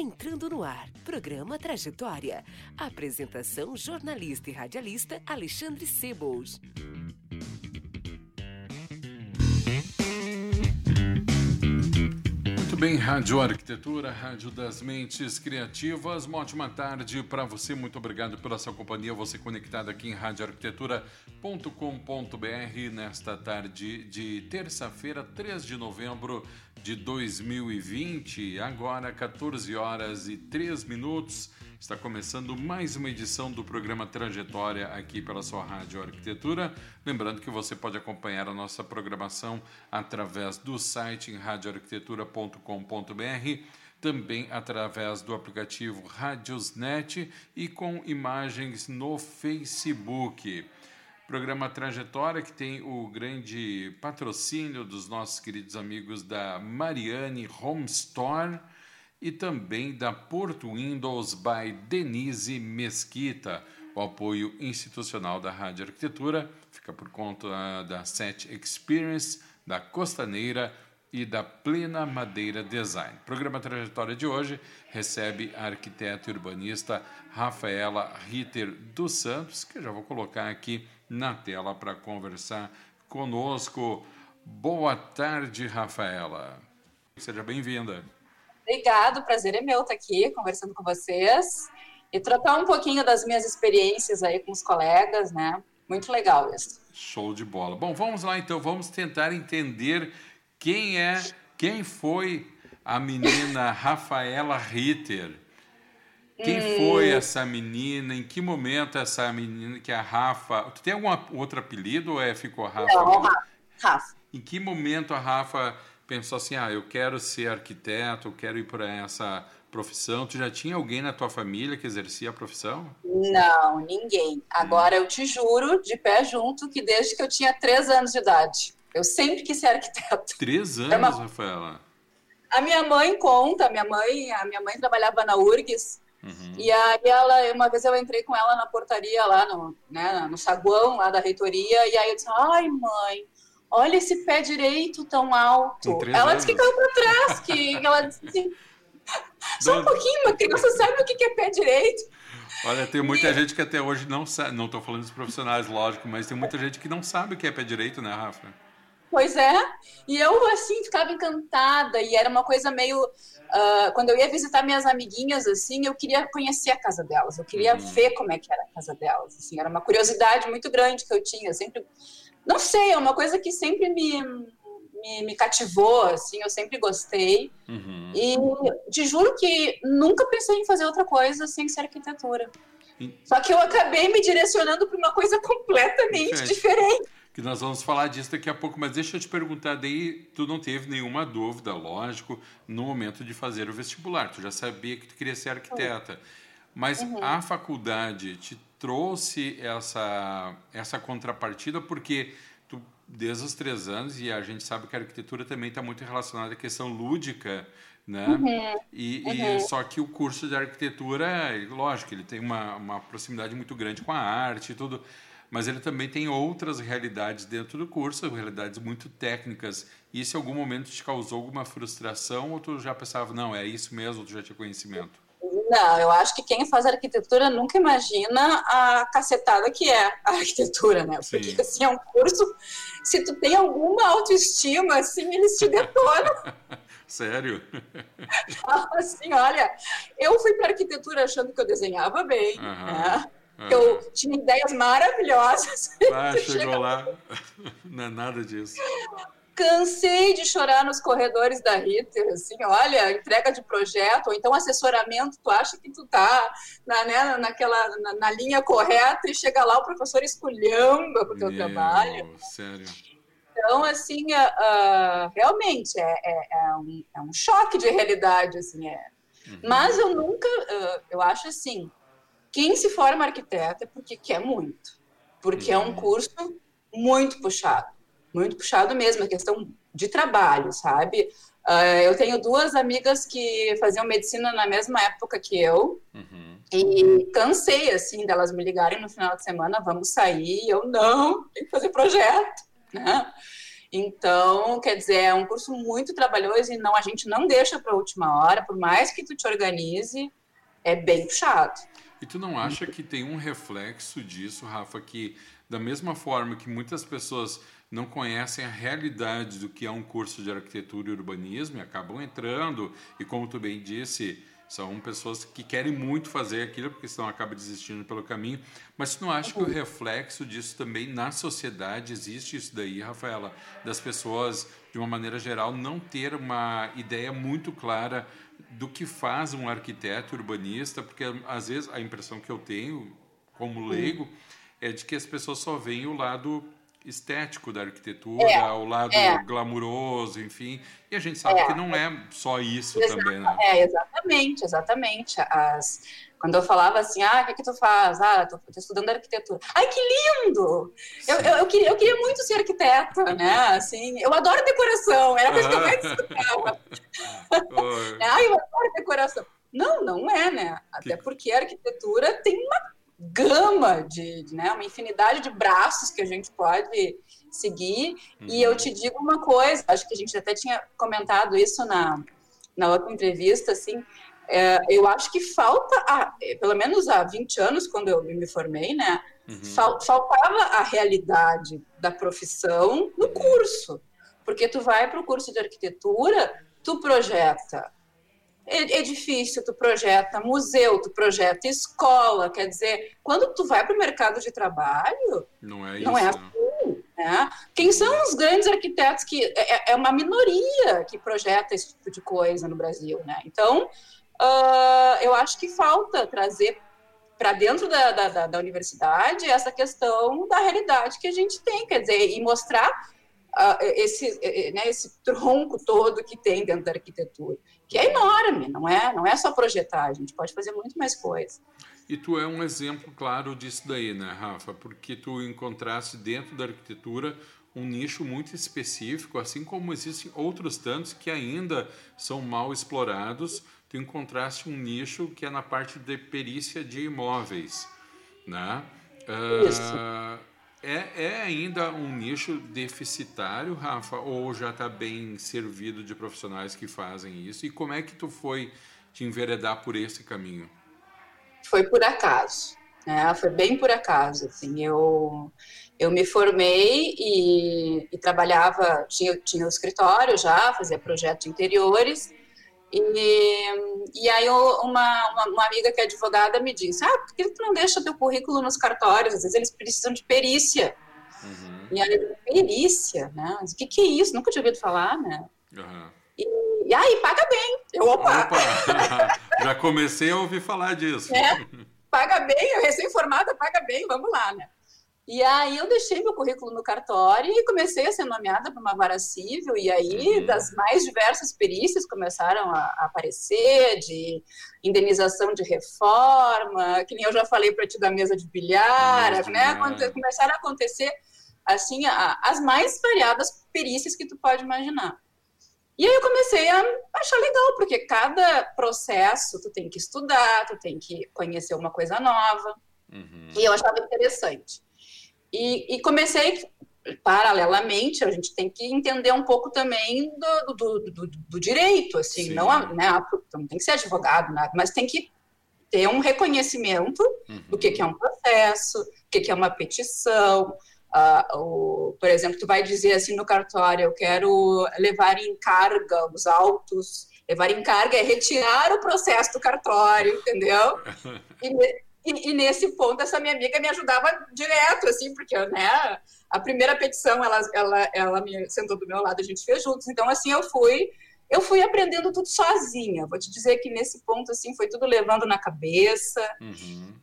Entrando no ar, programa Trajetória. Apresentação: jornalista e radialista Alexandre Sebold. Bem, Rádio Arquitetura, Rádio das Mentes Criativas. Uma ótima tarde para você. Muito obrigado pela sua companhia. Você conectado aqui em radioarquitetura.com.br nesta tarde de terça-feira, 3 de novembro de 2020. Agora, 14 horas e 3 minutos. Está começando mais uma edição do programa Trajetória aqui pela sua Rádio Arquitetura. Lembrando que você pode acompanhar a nossa programação através do site radioarquitetura.com.br, também através do aplicativo Radiosnet e com imagens no Facebook. Programa Trajetória, que tem o grande patrocínio dos nossos queridos amigos da Mariane Home Store e também da Porto Windows by Denise Mesquita. O apoio institucional da Rádio Arquitetura fica por conta da Set Experience, da Costaneira e da Plena Madeira Design. O programa Trajetória de hoje recebe a arquiteta e urbanista Rafaela Ritter dos Santos, que eu já vou colocar aqui na tela para conversar conosco. Boa tarde, Rafaela. Seja bem-vinda. Obrigado, prazer é meu estar aqui conversando com vocês e trocar um pouquinho das minhas experiências aí com os colegas, né? Muito legal isso. Show de bola. Bom, vamos lá então, vamos tentar entender quem é, quem foi a menina Rafaela Ritter. Quem hum. foi essa menina? Em que momento essa menina que é a Rafa? Tu tem algum outro apelido ou é ficou Rafa? Não, Rafa. Em que momento a Rafa pensou assim: ah, eu quero ser arquiteto, eu quero ir para essa profissão? Tu já tinha alguém na tua família que exercia a profissão? Não, ninguém. Agora hum. eu te juro, de pé junto, que desde que eu tinha três anos de idade, eu sempre quis ser arquiteto. Três anos, é uma... Rafaela? A minha mãe conta, a minha mãe, a minha mãe trabalhava na URGS, Uhum. E aí ela, uma vez eu entrei com ela na portaria lá no, né, no saguão lá da reitoria, e aí eu disse, ai mãe, olha esse pé direito tão alto. Ela disse que caiu para trás, que ela disse assim, só um pouquinho, uma criança sabe o que é pé direito. Olha, tem muita e... gente que até hoje não sabe, não estou falando dos profissionais, lógico, mas tem muita gente que não sabe o que é pé direito, né, Rafa? Pois é, e eu assim ficava encantada, e era uma coisa meio. Uh, quando eu ia visitar minhas amiguinhas, assim, eu queria conhecer a casa delas, eu queria uhum. ver como é que era a casa delas, assim, era uma curiosidade muito grande que eu tinha, eu sempre não sei, é uma coisa que sempre me, me, me cativou, assim, eu sempre gostei. Uhum. E te juro que nunca pensei em fazer outra coisa sem ser arquitetura. E... Só que eu acabei me direcionando para uma coisa completamente diferente. Que nós vamos falar disso daqui a pouco, mas deixa eu te perguntar, daí tu não teve nenhuma dúvida, lógico, no momento de fazer o vestibular, tu já sabia que tu queria ser arquiteta. Mas uhum. a faculdade te trouxe essa, essa contrapartida porque tu, desde os três anos, e a gente sabe que a arquitetura também está muito relacionada à questão lúdica, né? Uhum. E, uhum. e, só que o curso de arquitetura, lógico, ele tem uma, uma proximidade muito grande com a arte e tudo, mas ele também tem outras realidades dentro do curso, realidades muito técnicas. Se em algum momento te causou alguma frustração ou tu já pensava, não, é isso mesmo, tu já tinha conhecimento? Não, eu acho que quem faz arquitetura nunca imagina a cacetada que é a arquitetura, né? Porque Sim. assim, é um curso, se tu tem alguma autoestima, assim, eles te detonam. Sério? assim, olha, eu fui para arquitetura achando que eu desenhava bem, uhum. né? Uhum. Eu tinha ideias maravilhosas. Ah, chegou lá. Não é nada disso cansei de chorar nos corredores da Ritter, assim, olha, entrega de projeto, ou então assessoramento, tu acha que tu tá na, né, naquela, na, na linha correta e chega lá o professor esculhamba pro teu Meu, trabalho. Sério. Então, assim, uh, uh, realmente, é, é, é, um, é, um, choque de realidade, assim, é. Uhum. Mas eu nunca, uh, eu acho assim, quem se forma arquiteto é porque quer muito, porque é um uhum. curso muito puxado, muito puxado mesmo, a questão de trabalho, sabe? Uh, eu tenho duas amigas que faziam medicina na mesma época que eu, uhum. e cansei, assim, delas me ligarem no final de semana, vamos sair, eu não, tem que fazer projeto, né? Então, quer dizer, é um curso muito trabalhoso e não a gente não deixa para a última hora, por mais que tu te organize, é bem puxado. E tu não acha que tem um reflexo disso, Rafa, que da mesma forma que muitas pessoas não conhecem a realidade do que é um curso de arquitetura e urbanismo e acabam entrando, e como tu bem disse, são pessoas que querem muito fazer aquilo, porque senão acaba desistindo pelo caminho. Mas tu não acha que o reflexo disso também na sociedade existe isso daí, Rafaela? Das pessoas, de uma maneira geral, não ter uma ideia muito clara do que faz um arquiteto urbanista, porque às vezes a impressão que eu tenho, como leigo, é de que as pessoas só veem o lado estético da arquitetura, é, o lado é. glamuroso, enfim. E a gente sabe é. que não é só isso também, né? É, exatamente, exatamente. As, quando eu falava assim, ah, o que, que tu faz? Ah, tô, tô estudando arquitetura. Ai, que lindo! Eu, eu, eu, queria, eu queria muito ser arquiteta, né? Assim, eu adoro decoração, era a coisa que eu mais estudava. Ai, eu adoro decoração. Não, não é, né? Até que... porque a arquitetura tem uma gama de, né, uma infinidade de braços que a gente pode seguir. Uhum. E eu te digo uma coisa, acho que a gente até tinha comentado isso na, na outra entrevista, assim, é, eu acho que falta, ah, pelo menos há 20 anos, quando eu me formei, né, uhum. fal, faltava a realidade da profissão no curso. Porque tu vai para o curso de arquitetura, tu projeta edifício, tu projeta museu, tu projeta escola, quer dizer, quando tu vai para o mercado de trabalho, não é, não é assim. Né? Quem são os grandes arquitetos que é, é, uma minoria que projeta esse tipo de coisa no Brasil, né? Então, uh, eu acho que falta trazer para dentro da, da, da, universidade essa questão da realidade que a gente tem, quer dizer, e mostrar uh, esse, né, esse tronco todo que tem dentro da arquitetura que é enorme, não é, não é só projetar, a gente pode fazer muito mais coisa. E tu é um exemplo claro disso daí, né, Rafa? Porque tu encontraste dentro da arquitetura um nicho muito específico, assim como existem outros tantos que ainda são mal explorados. Tu encontraste um nicho que é na parte de perícia de imóveis, né? Isso. Uh, é, é ainda um nicho deficitário, Rafa, ou já está bem servido de profissionais que fazem isso? E como é que tu foi te enveredar por esse caminho? Foi por acaso, né? Foi bem por acaso, assim, eu eu me formei e, e trabalhava, tinha, tinha o escritório já, fazia projetos interiores, e, e aí uma, uma, uma, amiga que é advogada me disse, ah, por que tu não deixa teu currículo nos cartórios? Às vezes eles precisam de perícia. Uhum. E aí, perícia, né? Mas o que, que é isso? Nunca tinha ouvido falar, né? Uhum. E, e aí, paga bem. Eu, opa! opa. Já comecei a ouvir falar disso. É, paga bem, eu recém-formada, paga bem, vamos lá, né? E aí eu deixei meu currículo no cartório e comecei a ser nomeada para uma vara civil, e aí uhum. das mais diversas perícias começaram a, a, aparecer, de indenização de reforma, que nem eu já falei para ti da mesa de bilhar, uhum. né? Quando começaram a acontecer, assim, a, as mais variadas perícias que tu pode imaginar. E aí eu comecei a achar legal, porque cada processo tu tem que estudar, tu tem que conhecer uma coisa nova, uhum. e eu achava interessante. E, e, comecei, paralelamente, a gente tem que entender um pouco também do, do, do, do direito, assim, Sim. não, né, não tem que ser advogado, nada, mas tem que ter um reconhecimento uhum. do que, que é um processo, o que, que é uma petição, Uh, o, por exemplo, tu vai dizer assim no cartório, eu quero levar em carga os autos. Levar em carga é retirar o processo do cartório, entendeu? E, e, e, nesse ponto, essa minha amiga me ajudava direto, assim, porque, né, a primeira petição, ela, ela, ela me sentou do meu lado, a gente fez juntos. Então, assim, eu fui, eu fui aprendendo tudo sozinha. Vou te dizer que nesse ponto, assim, foi tudo levando na cabeça. Uhum.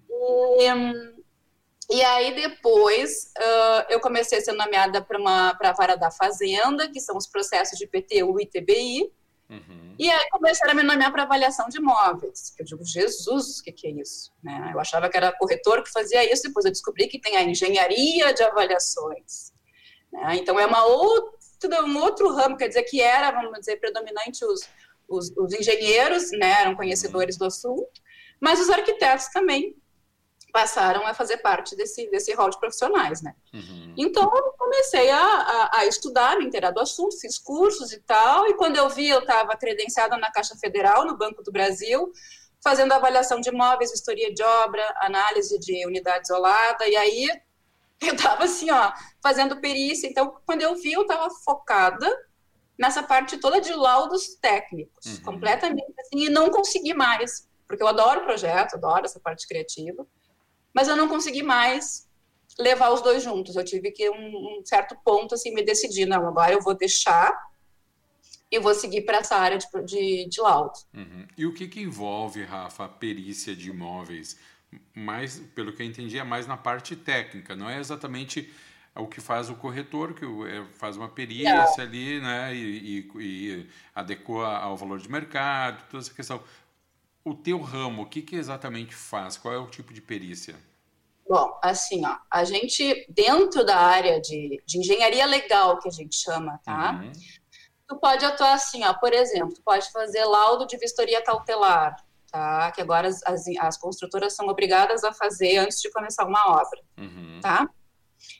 E, e, aí, depois, uh, eu comecei a ser nomeada para a vara da Fazenda, que são os processos de PTU e TBI. Uhum. E aí começaram a me nomear para avaliação de imóveis. Eu digo, Jesus, o que, que é isso? Né? Eu achava que era corretor que fazia isso, depois eu descobri que tem a engenharia de avaliações. Né? Então é uma outra, um outro ramo, quer dizer, que era, vamos dizer, predominante os, os, os engenheiros, né, eram conhecedores do assunto, mas os arquitetos também passaram a fazer parte desse, desse rol de profissionais, né? Uhum. Então, eu comecei a, a, a, estudar, me inteirar do assunto, fiz cursos e tal, e quando eu vi, eu estava credenciada na Caixa Federal, no Banco do Brasil, fazendo avaliação de imóveis, vistoria de obra, análise de unidade isolada, e aí eu estava assim, ó, fazendo perícia, então, quando eu vi, eu estava focada nessa parte toda de laudos técnicos, uhum. completamente assim, e não consegui mais, porque eu adoro projeto, adoro essa parte criativa, mas eu não consegui mais levar os dois juntos. Eu tive que, um, um certo ponto, assim, me decidir, não, agora eu vou deixar e vou seguir para essa área de, de, de laudo. Uhum. E o que, que envolve, Rafa, a perícia de imóveis? Mais, pelo que eu entendi, é mais na parte técnica, não é exatamente o que faz o corretor, que é, faz uma perícia ali, né, e, e, e adequa ao valor de mercado, toda essa questão o teu ramo, o que, que exatamente faz? Qual é o tipo de perícia? Bom, assim, ó, a gente, dentro da área de, de engenharia legal, que a gente chama, tá? Uhum. Tu pode atuar assim, ó, por exemplo, tu pode fazer laudo de vistoria cautelar, tá? Que agora as, as, as construtoras são obrigadas a fazer antes de começar uma obra, uhum. tá?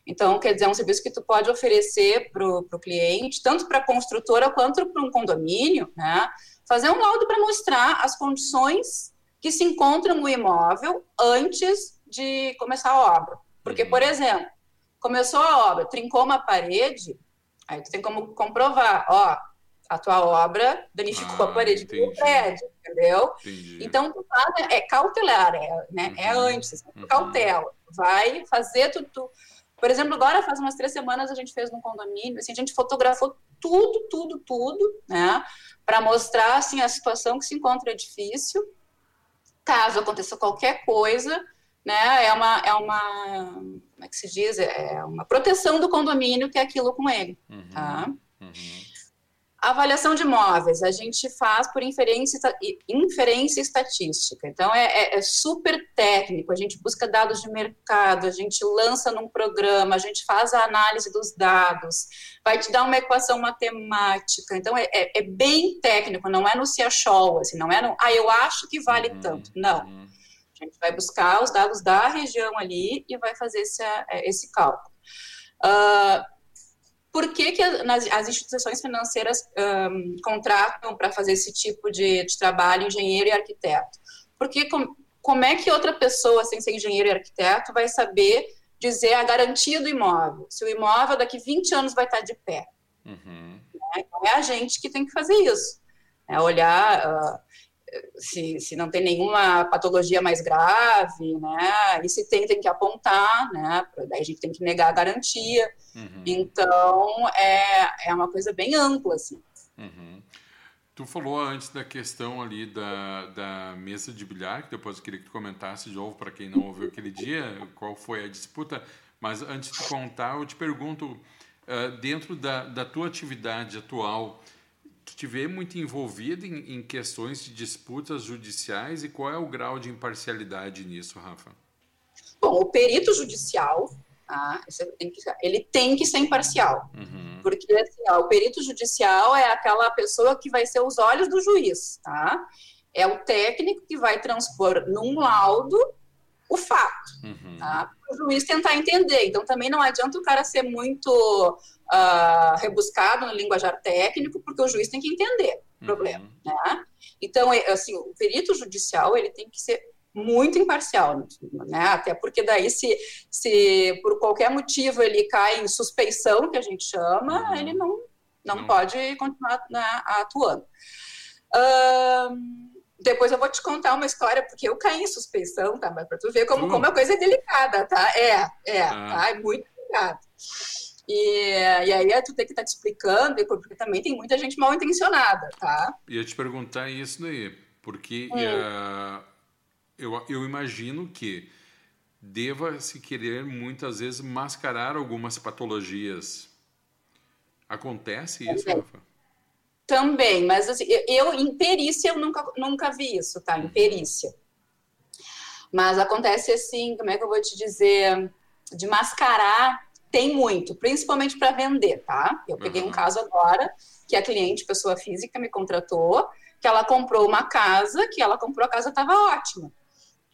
Então, quer dizer, é um serviço que tu pode oferecer para o cliente, tanto para a construtora quanto para um condomínio, né? Fazer um laudo para mostrar as condições que se encontram no imóvel antes de começar a obra. Porque, uhum. por exemplo, começou a obra, trincou uma parede, aí tu tem como comprovar, ó, a tua obra danificou ah, a parede do prédio, entendeu? Entendi. Então, tu é cautelar, é, né, é uhum. é antes, uhum. cautela. Vai fazer tudo. Por exemplo, agora faz umas três semanas a gente fez num condomínio, assim, a gente fotografou tudo, tudo, tudo, né? Para mostrar assim a situação que se encontra o edifício. Caso aconteça qualquer coisa, né? É uma, é uma, como é que se diz? É uma proteção do condomínio que é aquilo com ele, uhum, tá? Uhum avaliação de imóveis, a gente faz por inferência, inferência estatística. Então, é, é, é, super técnico. A gente busca dados de mercado, a gente lança num programa, a gente faz a análise dos dados, vai te dar uma equação matemática. Então, é, é, é bem técnico, não é no Ciachol, assim, não é no, ah, eu acho que vale uhum, tanto. Não. Uhum. A gente vai buscar os dados da região ali e vai fazer esse, é, esse cálculo. Uh, por que, que as, as instituições financeiras um, contratam para fazer esse tipo de, de, trabalho engenheiro e arquiteto? Porque com, como é que outra pessoa, sem ser engenheiro e arquiteto, vai saber dizer a garantia do imóvel? Se o imóvel daqui 20 anos vai estar de pé. Uhum. Né? Então é a gente que tem que fazer isso. É olhar uh, se, se não tem nenhuma patologia mais grave, né? E se tem, tem que apontar, né? Daí a gente tem que negar a garantia. Uhum. Então, é, é uma coisa bem ampla, assim. Uhum. Tu falou antes da questão ali da, da mesa de bilhar, que depois eu queria que tu comentasse de novo para quem não ouviu aquele dia, qual foi a disputa. Mas antes de contar, eu te pergunto, uh, dentro da, da tua atividade atual, vê muito envolvido em, em questões de disputas judiciais e qual é o grau de imparcialidade nisso, Rafa? Bom, o perito judicial, ah, ele tem que ser imparcial. Uhum. Porque assim, ó, o perito judicial é aquela pessoa que vai ser os olhos do juiz, tá? É o técnico que vai transpor num laudo o fato, uhum. tá? O juiz tentar entender. Então, também não adianta o cara ser muito uh, rebuscado no linguajar técnico, porque o juiz tem que entender o uhum. problema, né? Então, é, assim, o perito judicial, ele tem que ser muito imparcial, né? Até porque daí se, se por qualquer motivo ele cai em suspeição, que a gente chama, uhum. ele não, não, não, pode continuar né, atuando. Uh, depois eu vou te contar uma história, porque eu caí em suspeição, tá? Mas para tu ver como, como a coisa é delicada, tá? É, é, ah. tá? É muito delicado. E, e aí tu tem que estar tá te explicando, porque também tem muita gente mal intencionada, tá? Ia te perguntar isso daí, porque hum. uh eu, eu imagino que deva se querer muitas vezes mascarar algumas patologias. Acontece isso, Rafa? Também, mas assim, eu em perícia eu nunca, nunca vi isso, tá? Em perícia. Mas acontece assim, como é que eu vou te dizer? De mascarar tem muito, principalmente para vender, tá? Eu peguei um caso agora que a cliente, pessoa física, me contratou, que ela comprou uma casa, que ela comprou a casa estava ótima.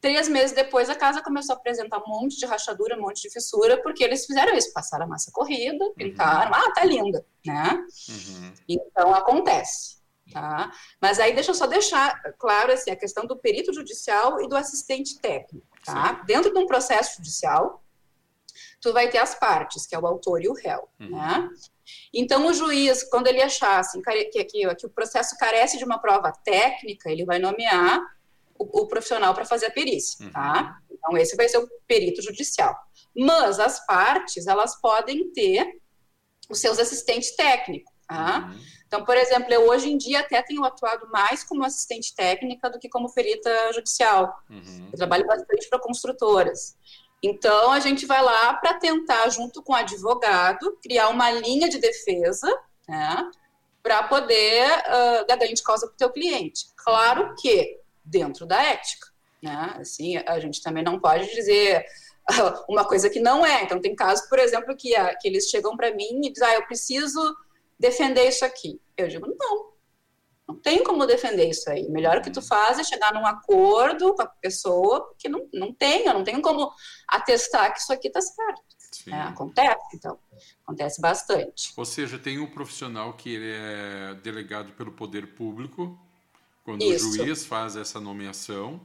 Três meses depois, a casa começou a apresentar um monte de rachadura, um monte de fissura, porque eles fizeram isso, passaram a massa corrida, pintaram, uhum. ah, tá linda, né? Uhum. Então, acontece, tá? Mas aí, deixa eu só deixar claro, assim, a questão do perito judicial e do assistente técnico, tá? Sim. Dentro de um processo judicial, tu vai ter as partes, que é o autor e o réu, uhum. né? Então, o juiz, quando ele achar assim, que, que, que o processo carece de uma prova técnica, ele vai nomear o, o profissional para fazer a perícia, uhum. tá? Então, esse vai ser o perito judicial. Mas as partes, elas podem ter os seus assistentes técnicos, tá? Uhum. Então, por exemplo, eu hoje em dia até tenho atuado mais como assistente técnica do que como perita judicial. Uhum. Eu trabalho bastante para construtoras. Então, a gente vai lá para tentar, junto com o advogado, criar uma linha de defesa, né, para poder uh, dar ganho de causa para o teu cliente. Claro que dentro da ética, né? Assim, a gente também não pode dizer uma coisa que não é. Então, tem casos, por exemplo, que, que eles chegam para mim e dizem, ah, eu preciso defender isso aqui. Eu digo, não, não tem como defender isso aí. Melhor o que tu faz é chegar num acordo com a pessoa, porque não, não tenho, não tenho como atestar que isso aqui está certo. É, acontece, então. Acontece bastante. Ou seja, tem um profissional que é delegado pelo poder público, quando Isso. o juiz faz essa nomeação,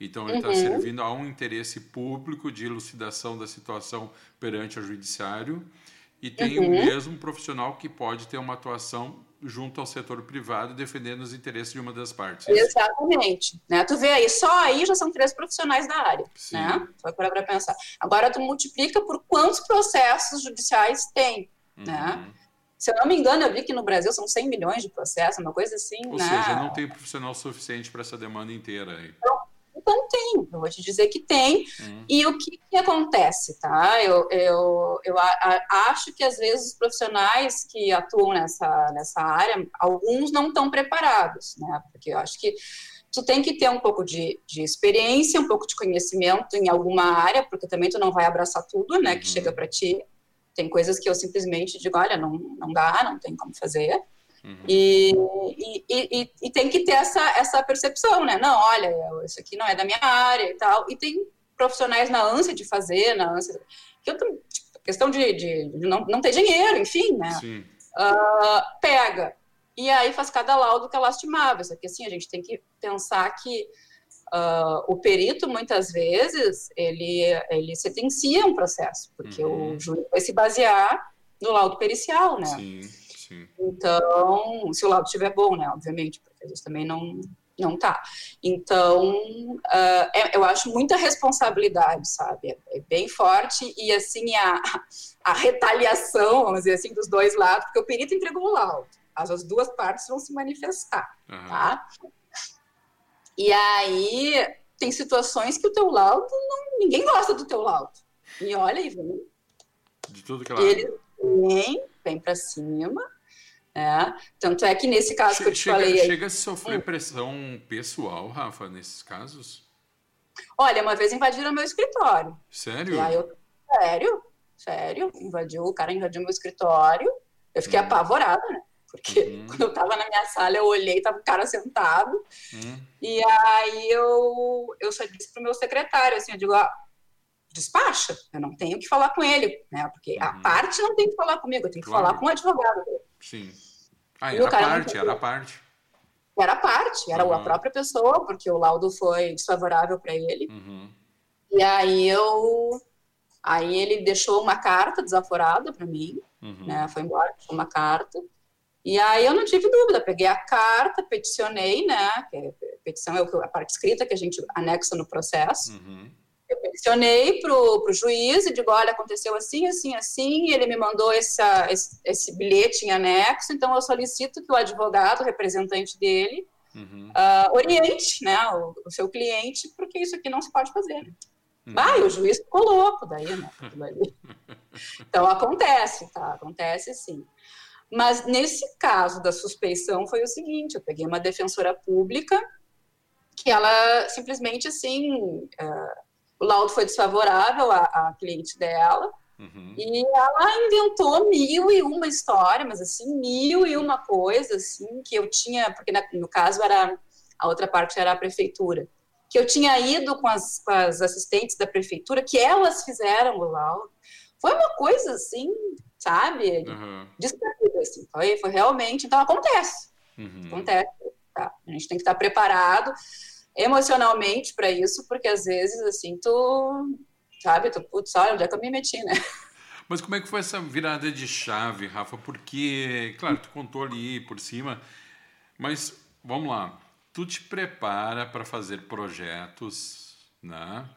então ele está uhum. servindo a um interesse público de elucidação da situação perante o judiciário, e tem uhum. o mesmo profissional que pode ter uma atuação junto ao setor privado defendendo os interesses de uma das partes. Exatamente. Né? Tu vê aí, só aí já são três profissionais da área. Sim. Né? Tu vai parar para pensar. Agora tu multiplica por quantos processos judiciais tem. Né? Uhum. Né? Se eu não me engano, eu vi que no Brasil são 100 milhões de processos, uma coisa assim. Ou né? seja, não tem profissional suficiente para essa demanda inteira aí. Então, então tem, eu vou te dizer que tem. Hum. E o que, que, acontece, tá? Eu, eu, eu a, a, acho que às vezes os profissionais que atuam nessa, nessa área, alguns não estão preparados, né? Porque eu acho que tu tem que ter um pouco de, de experiência, um pouco de conhecimento em alguma área, porque também tu não vai abraçar tudo, né, que uhum. chega para ti. Tem coisas que eu simplesmente digo, olha, não, não dá, não tem como fazer. Uhum. E, e, e, e, tem que ter essa, essa percepção, né? Não, olha, isso aqui não é da minha área e tal. E tem profissionais na ânsia de fazer, na ânsia. Que eu, tipo, questão de, de, de, não, não ter dinheiro, enfim, né? Uh, pega. E aí faz cada laudo que é lastimável. Só que assim, a gente tem que pensar que Uh, o perito, muitas vezes, ele, ele sentencia um processo, porque uhum. o júri vai se basear no laudo pericial, né? Sim, sim. Então, se o laudo estiver bom, né? Obviamente, porque às vezes também não, não tá. Então, uh, é, eu acho muita responsabilidade, sabe? É, é, bem forte e, assim, a, a retaliação, vamos dizer assim, dos dois lados, porque o perito entregou o laudo. As, as duas partes vão se manifestar, uhum. tá? E aí tem situações que o teu laudo, não, ninguém gosta do teu laudo. E olha e vem. De tudo que ela... Ele vem, vem para cima. É. Tanto é que nesse caso che que eu te chega, falei. Chega a sofrer hum. pressão pessoal, Rafa, nesses casos? Olha, uma vez invadiram meu escritório. Sério? Eu, sério, sério. Invadiu, o cara invadiu meu escritório. Eu fiquei hum. apavorada, né? Porque uhum. quando eu tava na minha sala, eu olhei, tava o cara sentado. Uhum. E aí eu, eu só disse pro meu secretário, assim, eu digo, ó, despacha, eu não tenho que falar com ele, né? Porque uhum. a parte não tem que falar comigo, eu tenho que claro. falar com o advogado dele. Sim. Ah, era a parte, era a parte. Era a parte, era a própria pessoa, porque o laudo foi desfavorável para ele. Uhum. E aí eu. Aí ele deixou uma carta desaforada para mim, uhum. né? Foi embora, deixou uma carta. E aí eu não tive dúvida, peguei a carta, peticionei, né? É, petição é a parte escrita que a gente anexa no processo. Uhum. Eu peticionei para o juiz e digo, olha, aconteceu assim, assim, assim, e ele me mandou essa, esse, esse, bilhete em anexo, então eu solicito que o advogado, o representante dele, uhum. uh, oriente né, o, o, seu cliente, porque isso aqui não se pode fazer. Uhum. Ah, e o juiz ficou louco daí, né? então acontece, tá? Acontece sim. Mas nesse caso da suspeição foi o seguinte: eu peguei uma defensora pública que ela simplesmente assim, uh, o laudo foi desfavorável à, à cliente dela. Uhum. E ela inventou mil e uma história, mas assim, mil e uma coisa, assim, que eu tinha, porque no caso era, a outra parte era a prefeitura, que eu tinha ido com as, com as assistentes da prefeitura, que elas fizeram o laudo. Foi uma coisa assim, sabe? Uhum. assim. Foi, foi realmente. Então acontece. Uhum. Acontece. Tá? A gente tem que estar preparado emocionalmente para isso, porque às vezes, assim, tu. Sabe, tu, putz, olha onde é que eu me meti, né? Mas como é que foi essa virada de chave, Rafa? Porque, claro, tu contou ali por cima, mas vamos lá. Tu te prepara para fazer projetos, né?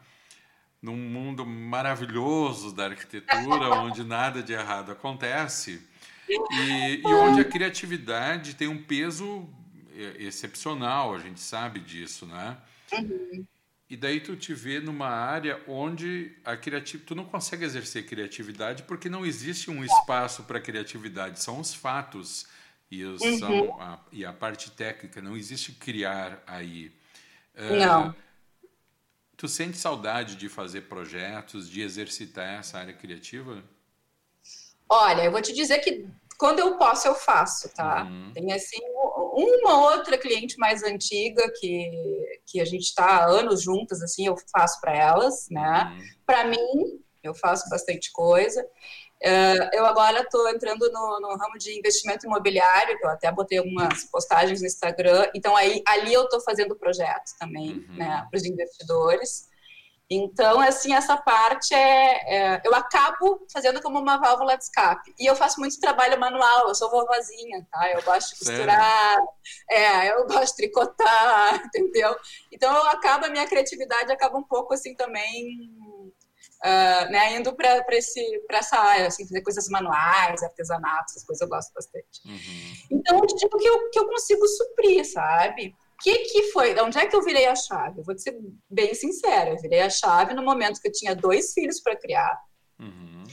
Num mundo maravilhoso da arquitetura, onde nada de errado acontece, e, e, onde a criatividade tem um peso é, excepcional, a gente sabe disso, né? Uhum. E daí tu te vê numa área onde a criatividade, tu não consegue exercer criatividade porque não existe um espaço para criatividade, são os fatos e, os, uhum. são a, e a parte técnica, não existe criar aí. Não. Uh, Tu sente saudade de fazer projetos, de exercitar essa área criativa? Olha, eu vou te dizer que quando eu posso, eu faço, tá? Uhum. Tem assim uma outra cliente mais antiga que, que a gente está há anos juntas, assim, eu faço para elas, né? Uhum. Para mim, eu faço bastante coisa. Uh, eu agora estou entrando no, no, ramo de investimento imobiliário, que eu até botei algumas postagens no Instagram. Então, aí, ali eu estou fazendo projetos também, uhum. né, para os investidores. Então, assim, essa parte é, é, Eu acabo fazendo como uma válvula de escape. E eu faço muito trabalho manual, eu sou vovozinha, tá? Eu gosto de costurar, é, eu gosto de tricotar, entendeu? Então, eu acabo, a minha criatividade acaba um pouco, assim, também uh, né, indo para essa área, assim, fazer coisas manuais, artesanato, essas coisas eu gosto bastante. Uhum. Então, eu digo que eu, que eu consigo suprir, sabe? O que, que foi? Onde é que eu virei a chave? Eu vou te ser bem sincera, eu virei a chave no momento que eu tinha dois filhos para criar. Uhum.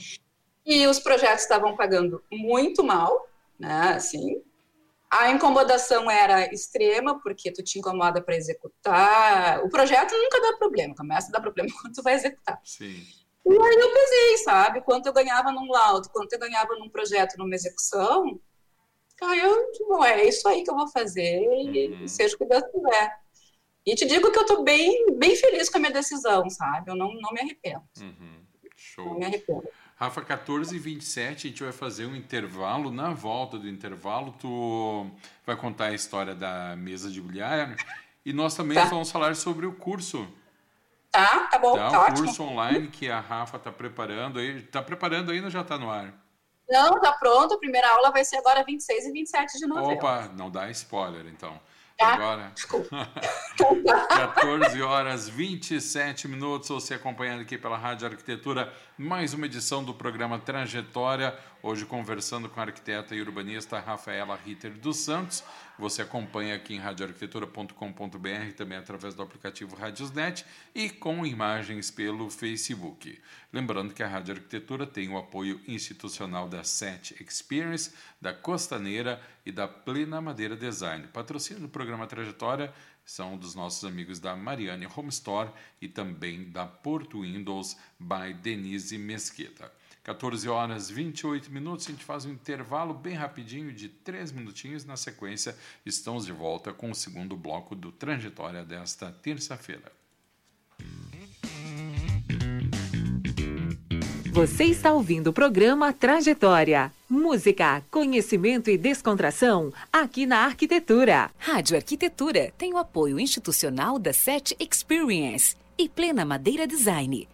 E os projetos estavam pagando muito mal, né? Assim, a incomodação era extrema, porque tu te incomoda para executar. O projeto nunca dá problema, começa a dar problema quando tu vai executar. Sim. E aí eu pesei, sabe? Quanto eu ganhava num laudo, quanto eu ganhava num projeto, numa execução. Aí eu, tipo, é isso aí que eu vou fazer uhum. seja o que Deus quiser. E te digo que eu tô bem, bem feliz com a minha decisão, sabe? Eu não, não me arrependo. Uhum. Show. Não me arrependo. Rafa, 14 e 27 a gente vai fazer um intervalo. Na volta do intervalo, tu vai contar a história da mesa de bilhar. E nós também tá. vamos falar sobre o curso Tá, tá bom, tá, tá o ótimo. curso online que a Rafa está preparando aí. Está preparando ainda ou já está no ar? Não, tá pronto. A primeira aula vai ser agora 26 e 27 de novembro. Opa, não dá spoiler, então. Tá? Agora, Desculpa. 14 horas 27 minutos, você acompanhando aqui pela Rádio Arquitetura, mais uma edição do programa Trajetória, hoje conversando com a arquiteta e urbanista Rafaela Ritter dos Santos. Você acompanha aqui em radioarquitetura.com.br, também através do aplicativo Radiosnet e com imagens pelo Facebook. Lembrando que a Rádio Arquitetura tem o apoio institucional da SET Experience, da Costaneira e da Plena Madeira Design. Patrocínio do programa Trajetória são dos nossos amigos da Mariane Home Store e também da Porto Windows by Denise Mesquita. 14 horas 28 minutos, a gente faz um intervalo bem rapidinho de 3 minutinhos. Na sequência, estamos de volta com o segundo bloco do Trajetória desta terça-feira. Você está ouvindo o programa Trajetória. Música, conhecimento e descontração aqui na Arquitetura. Rádio Arquitetura tem o apoio institucional da SET Experience e Plena Madeira Design.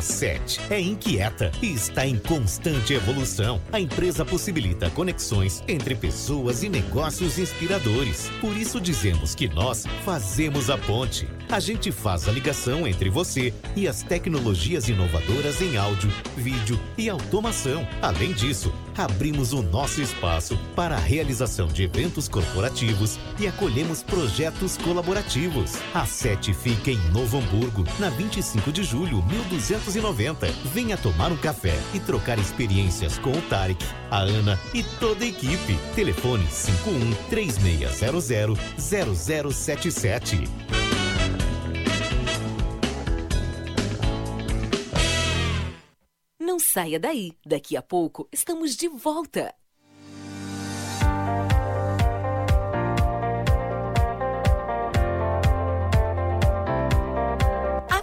A SET é inquieta e está em constante evolução. A empresa possibilita conexões entre pessoas e negócios inspiradores. Por isso dizemos que nós fazemos a ponte A gente faz a ligação entre você e as tecnologias inovadoras em áudio, vídeo e automação. Além disso, abrimos o nosso espaço para a realização de eventos corporativos e acolhemos projetos colaborativos. A SET fica em Novo Hamburgo, na 25 de julho, 1290. Venha tomar um café e trocar experiências com o Tarek, a Ana e toda a equipe. Telefone 51 3600 0077. Não saia daí. Daqui a pouco estamos de volta.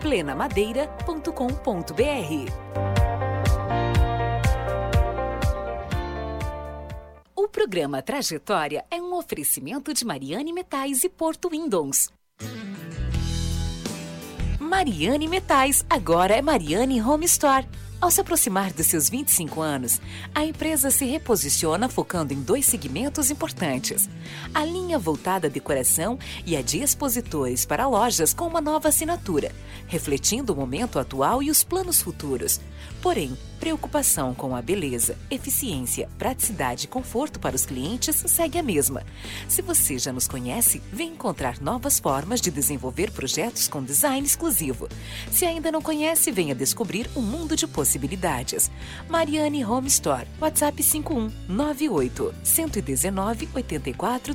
plenamadeira.com.br. O programa Trajetória é um oferecimento de Mariane Metais e Porto Windows. Mariane Metais, agora é Mariane Home Store. Ao se aproximar dos seus 25 anos, a empresa se reposiciona focando em dois segmentos importantes: a linha voltada à decoração e a de expositores para lojas com uma nova assinatura, refletindo o momento atual e os planos futuros. Porém, preocupação com a beleza, eficiência, praticidade e conforto para os clientes segue a mesma. Se você já nos conhece, vem encontrar novas formas de desenvolver projetos com design exclusivo. Se ainda não conhece, venha descobrir um mundo de possibilidades. Mariane Home Store, WhatsApp 51 98 119 84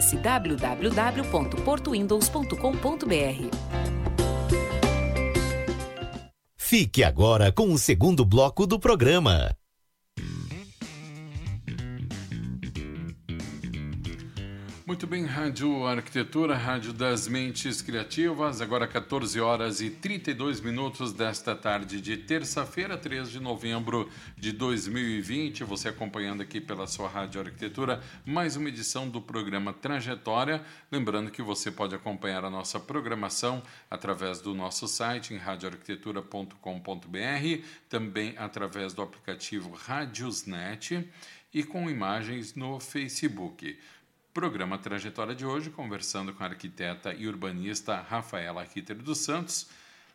acesse www.portowindows.com.br. Fique agora com o segundo bloco do programa. Muito bem, Rádio Arquitetura, Rádio das Mentes Criativas, agora 14 horas e 32 minutos desta tarde de terça-feira, 3 de novembro de 2020. Você acompanhando aqui pela sua Rádio Arquitetura, mais uma edição do programa Trajetória. Lembrando que você pode acompanhar a nossa programação através do nosso site em radioarquitetura.com.br, também através do aplicativo Radiosnet e com imagens no Facebook. Programa Trajetória de hoje, conversando com a arquiteta e urbanista Rafaela Ritter dos Santos.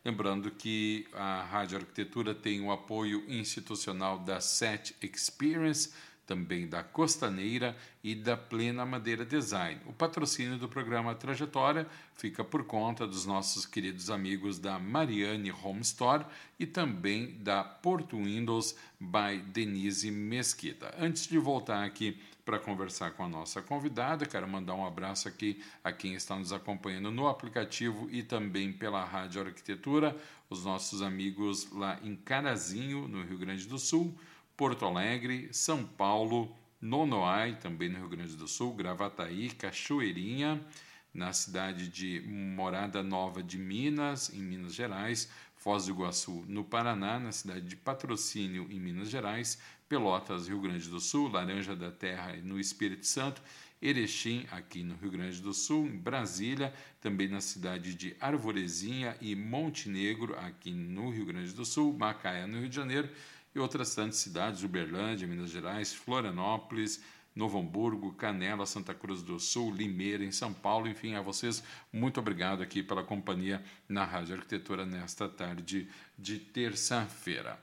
Lembrando que a Rádio Arquitetura tem o apoio institucional da SET Experience, também da Costaneira e da Plena Madeira Design. O patrocínio do programa Trajetória fica por conta dos nossos queridos amigos da Mariane Home Store e também da Porto Windows by Denise Mesquita. Antes de voltar aqui para conversar com a nossa convidada. Quero mandar um abraço aqui a quem está nos acompanhando no aplicativo e também pela Rádio Arquitetura, os nossos amigos lá em Carazinho, no Rio Grande do Sul, Porto Alegre, São Paulo, Nonoai, também no Rio Grande do Sul, Gravataí, Cachoeirinha, na cidade de Morada Nova de Minas, em Minas Gerais, Foz do Iguaçu, no Paraná, na cidade de Patrocínio, em Minas Gerais, Pelotas, Rio Grande do Sul, Laranja da Terra, no Espírito Santo, Erechim, aqui no Rio Grande do Sul, em Brasília, também na cidade de Arvorezinha e Montenegro, aqui no Rio Grande do Sul, Macaé, no Rio de Janeiro, e outras tantas cidades, Uberlândia, Minas Gerais, Florianópolis, Novo Hamburgo, Canela, Santa Cruz do Sul, Limeira, em São Paulo. Enfim, a vocês, muito obrigado aqui pela companhia na Rádio Arquitetura nesta tarde de terça-feira.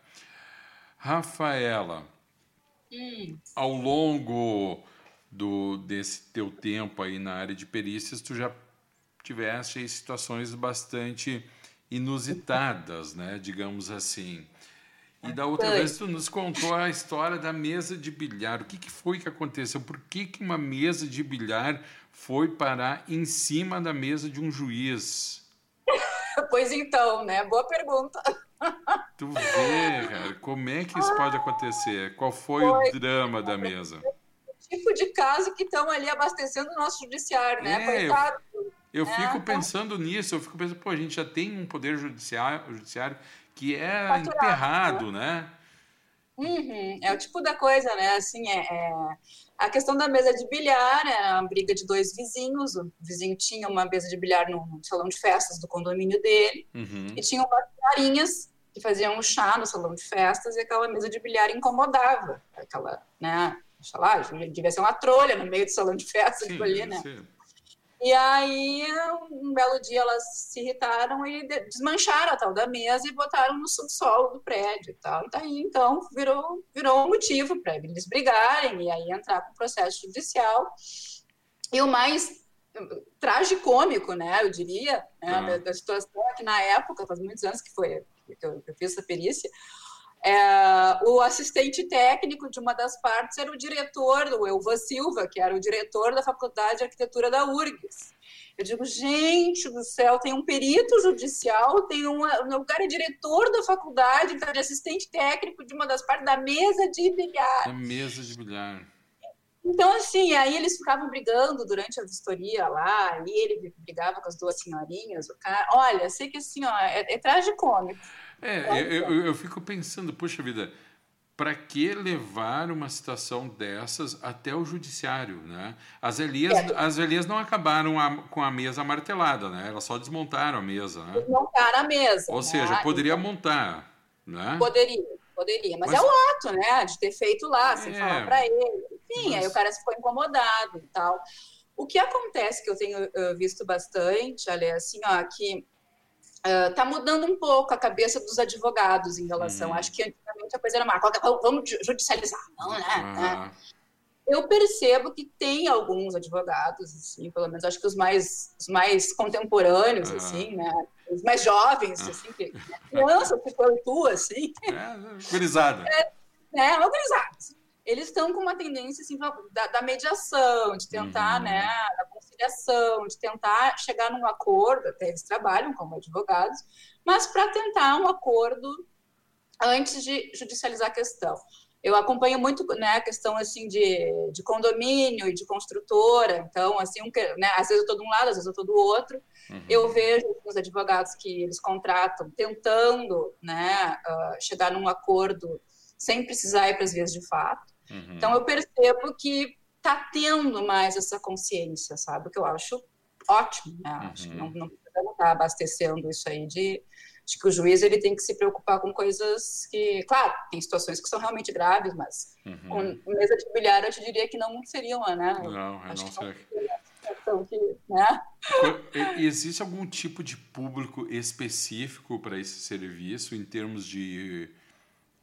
Rafaela, hum. ao longo do, desse teu tempo aí na área de perícias, tu já tivesse situações bastante inusitadas, né? Digamos assim. E da outra vez tu nos contou a história da mesa de bilhar. O que, que foi que aconteceu? Por que, que uma mesa de bilhar foi parar em cima da mesa de um juiz? Pois então, né? Boa pergunta. Tu vê, cara, como é que isso pode acontecer? Qual foi, foi. o drama da mesa? O tipo de caso que estão ali abastecendo o nosso judiciário, né? É, Coitado. Eu, eu é, fico então... pensando nisso, eu fico pensando, pô, a gente já tem um poder judiciário, judiciário que é Faturado, enterrado, né? né? Uhum, é o tipo da coisa, né? Assim, é, é, a questão da mesa de bilhar é uma briga de dois vizinhos. O vizinho tinha uma mesa de bilhar no salão de festas do condomínio dele uhum. e tinha umas carinhas que faziam um chá no salão de festas e aquela mesa de bilhar incomodava aquela, né? Sei lá, devia ser uma trolha no meio do salão de festas Sim, ali, né? Ser. E aí, um belo dia, elas se irritaram e desmancharam a tal da mesa e botaram no subsolo do prédio e tal. E daí, então, virou, virou um motivo para eles brigarem e aí entrar com o processo judicial. E o mais tragicômico, né, eu diria, né, uhum. da, da, situação é que na época, faz muitos anos que foi que eu, que eu fiz essa perícia, é, o assistente técnico de uma das partes era o diretor, o Elva Silva, que era o diretor da Faculdade de Arquitetura da URGS. Eu digo, gente do céu, tem um perito judicial, tem um, o cara é diretor da faculdade, então de assistente técnico de uma das partes da mesa de bilhar. Da mesa de bilhar. Então, assim, aí eles ficavam brigando durante a vistoria lá, e ele brigava com as duas senhorinhas, o cara, olha, sei que assim, ó, é, é tragicômico. É, eu, eu, eu fico pensando, puxa vida, para que levar uma situação dessas até o judiciário, né? As Elias, é. as Elias não acabaram a, com a mesa martelada, né? Elas só desmontaram a mesa, né? Desmontaram a mesa. Ou né? seja, poderia então, montar, né? Poderia, poderia. Mas, mas, é o ato, né? De ter feito lá, sem é, falar para ele. Enfim, mas... aí o cara foi incomodado e tal. O que acontece, que eu tenho uh, visto bastante, ali, assim, ó, que uh, mudando um pouco a cabeça dos advogados em relação. Uhum. Acho que antigamente a coisa era mais, vamos judicializar, não, né? Uhum. né? Eu percebo que tem alguns advogados, assim, pelo menos acho que os mais, os mais contemporâneos, assim, né? Os mais jovens, assim, que, né? crianças, tipo tu, assim. É, gurizada. É, é uma gurizada. Assim eles estão com uma tendência assim, da, da mediação, de tentar, uhum. né, da conciliação, de tentar chegar num acordo, até eles trabalham como advogados, mas para tentar um acordo antes de judicializar a questão. Eu acompanho muito né, a questão assim de, de condomínio e de construtora, então assim, um, né, às vezes eu estou de um lado, às vezes eu estou do outro. Uhum. Eu vejo os advogados que eles contratam tentando né, uh, chegar num acordo sem precisar ir para as vias de fato. Uhum. Então eu percebo que está tendo mais essa consciência, sabe? O que eu acho ótimo, né? Uhum. Acho que não, não precisa estar abastecendo isso aí de, de que o juiz ele tem que se preocupar com coisas que, claro, tem situações que são realmente graves, mas uhum. com mesa de bilhar eu te diria que não seriam, né? Não, eu acho não sei. Que, né? Existe algum tipo de público específico para esse serviço em termos de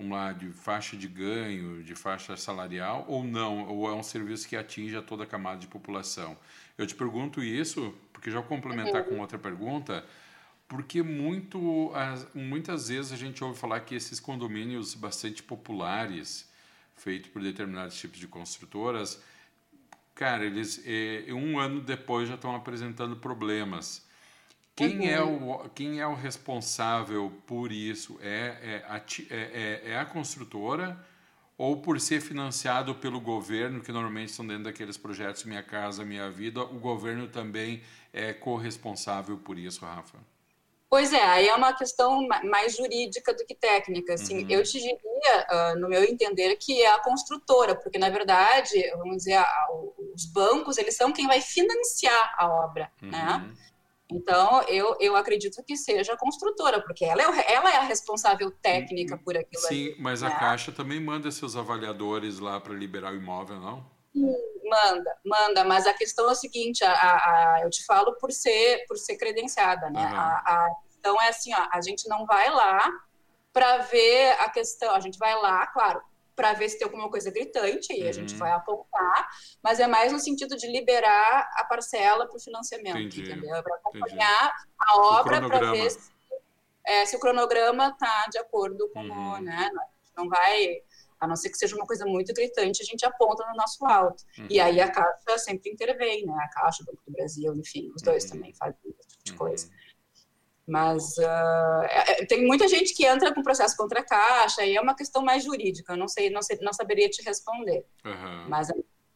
uma de faixa de ganho, de faixa salarial, ou não? Ou é um serviço que atinge a toda a camada de população? Eu te pergunto isso, porque já complementar com outra pergunta, porque muito, muitas vezes a gente ouve falar que esses condomínios bastante populares, feitos por determinados tipos de construtoras, cara, eles eh, um ano depois já estão apresentando problemas quem, é uhum. é o, quem é o responsável por isso? É, é, a, é, é, é a construtora ou por ser financiado pelo governo, que normalmente são dentro daqueles projetos Minha Casa Minha Vida, o governo também é corresponsável por isso, Rafa? Pois é, aí é uma questão mais jurídica do que técnica. Assim, uhum. Eu te diria, uh, no meu entender, que é a construtora, porque na verdade, vamos dizer, os bancos eles são quem vai financiar a obra, né? uhum. né? Então, eu, eu acredito que seja a construtora, porque ela é, ela é a responsável técnica por aquilo Sim, ali, mas né? a Caixa também manda seus avaliadores lá para liberar o imóvel, não? Manda, manda, mas a questão é o seguinte, a, a, a eu te falo por ser, por ser credenciada, né? Uhum. A, questão é assim, ó, a gente não vai lá para ver a questão, a gente vai lá, claro, para ver se tem alguma coisa gritante e uhum. a gente uhum. vai apontar, mas é mais no sentido de liberar a parcela para o financiamento, Entendi. entendeu? É para acompanhar Entendi. a obra para ver se, é, se, o cronograma está de acordo com uhum. o, né? Não vai a não ser que seja uma coisa muito gritante, a gente aponta no nosso alto. Uhum. E aí a Caixa sempre intervém, né? A Caixa, o Banco do Brasil, enfim, os dois uhum. também fazem esse tipo de coisa. Uhum. Mas uh, é, tem muita gente que entra com processo contra a Caixa e é uma questão mais jurídica, eu não sei, não, sei, não saberia te responder. Mas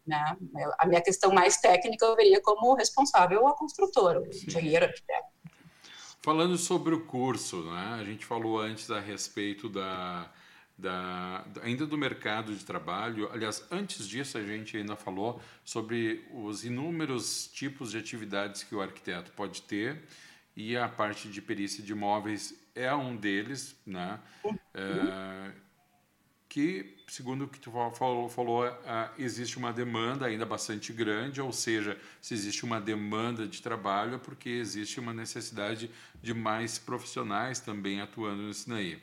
né, a minha questão mais técnica eu veria como responsável a construtora, o engenheiro, arquiteto. Falando sobre o curso, né? a gente falou antes a respeito da da, ainda do mercado de trabalho. Aliás, antes disso, a gente ainda falou sobre os inúmeros tipos de atividades que o arquiteto pode ter e a parte de perícia de imóveis é um deles, né? É, que, segundo o que tu falou, falou é, existe uma demanda ainda bastante grande, ou seja, se existe uma demanda de trabalho é porque existe uma necessidade de mais profissionais também atuando nisso daí.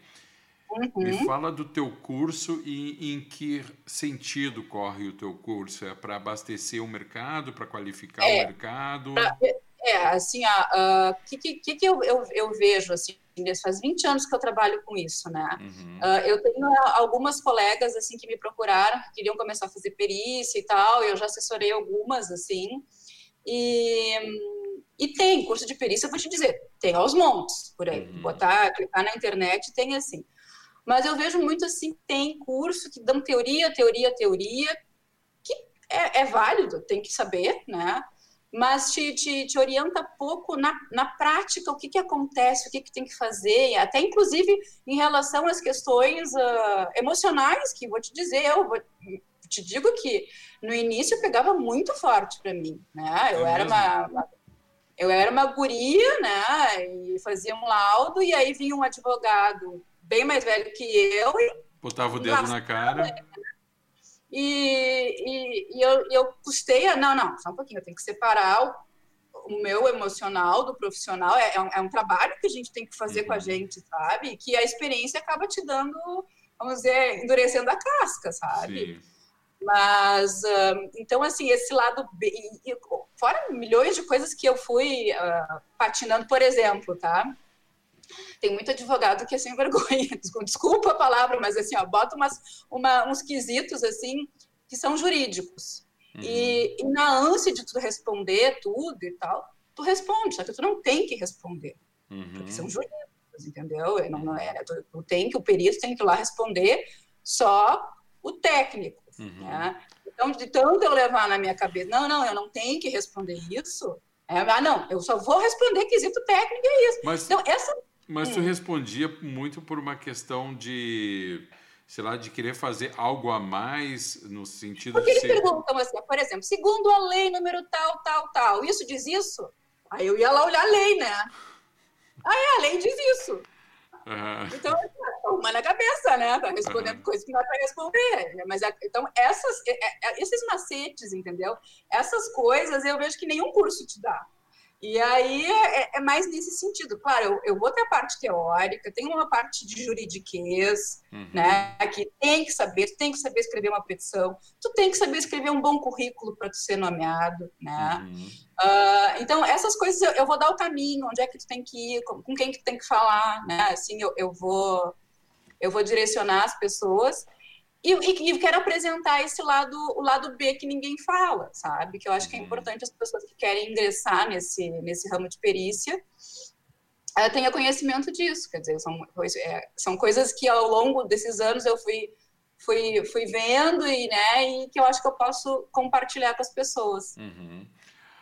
Uhum. Me fala do teu curso e em que sentido corre o teu curso? É para abastecer o mercado, para qualificar é, o mercado? Pra, é, assim, o que, que, que eu, eu, eu, vejo, assim, faz 20 anos que eu trabalho com isso, né? Uhum. Uh, eu tenho algumas colegas, assim, que me procuraram, que queriam começar a fazer perícia e tal, eu já assessorei algumas, assim, e, e tem curso de perícia, eu vou te dizer, tem aos montes, por aí, uhum. botar, clicar na internet, tem assim. Mas eu vejo muito assim, tem curso que dão teoria, teoria, teoria, que é, é válido, tem que saber, né? Mas te, te, te, orienta pouco na, na prática, o que, que acontece, o que, que tem que fazer, até inclusive em relação às questões uh, emocionais, que vou te dizer, eu vou, te digo que no início pegava muito forte para mim, né? Eu é era uma, uma, eu era uma guria, né? E fazia um laudo e aí vinha um advogado bem mais velho que eu. Botava o dedo na cara. E, e, e eu, eu custei a. Não, não, só um pouquinho, eu tenho que separar o, o meu emocional do profissional. É, é, um, é, um, trabalho que a gente tem que fazer uhum. com a uhum. gente, sabe? Que a experiência acaba te dando, vamos dizer, endurecendo a casca, sabe? Sim. Mas, então, assim, esse lado. Fora milhões de coisas que eu fui uh, patinando, por exemplo, tá? Tem muito advogado que é sem vergonha, desculpa a palavra, mas assim, ó, bota umas, uma, uns quesitos assim que são jurídicos. Uhum. E, e, na ânsia de tu responder tudo e tal, tu responde, só que tu não tem que responder, uhum. porque são jurídicos, entendeu? Não, não é, tu, tu, tem que, o perito tem que ir lá responder só o técnico, uhum. né? Então, de tanto eu levar na minha cabeça, não, não, eu não tenho que responder isso, é, ah, não, eu só vou responder quesito técnico, é isso. Mas... Então, essa mas tu hum. respondia muito por uma questão de, sei lá, de querer fazer algo a mais no sentido Porque de eles ser... perguntam assim, por exemplo, segundo a lei número tal, tal, tal, isso diz isso? Aí eu ia lá olhar a lei, né? Ah, é, a lei diz isso. Uhum. Então, uma na cabeça, né? Tá respondendo uhum. coisas que não é para responder. Mas, então, essas, é, é, esses macetes, entendeu? Essas coisas eu vejo que nenhum curso te dá. E aí é, é, mais nesse sentido. Claro, eu, eu, vou ter a parte teórica, tem uma parte de juridiquês, uhum. né? Que tem que saber, tu tem que saber escrever uma petição, tu tem que saber escrever um bom currículo para tu ser nomeado, né? Uhum. Uh, então, essas coisas eu, eu, vou dar o caminho, onde é que tu tem que ir, com, com quem que tu tem que falar, né? Assim, eu, eu vou eu vou direcionar as pessoas e, e, e, quero apresentar esse lado, o lado B que ninguém fala, sabe? Que eu acho que é uhum. importante as pessoas que querem ingressar nesse, nesse ramo de perícia uh, tenha conhecimento disso. Quer dizer, são, é, são coisas que ao longo desses anos eu fui, fui, fui vendo e, né, e que eu acho que eu posso compartilhar com as pessoas. Uhum.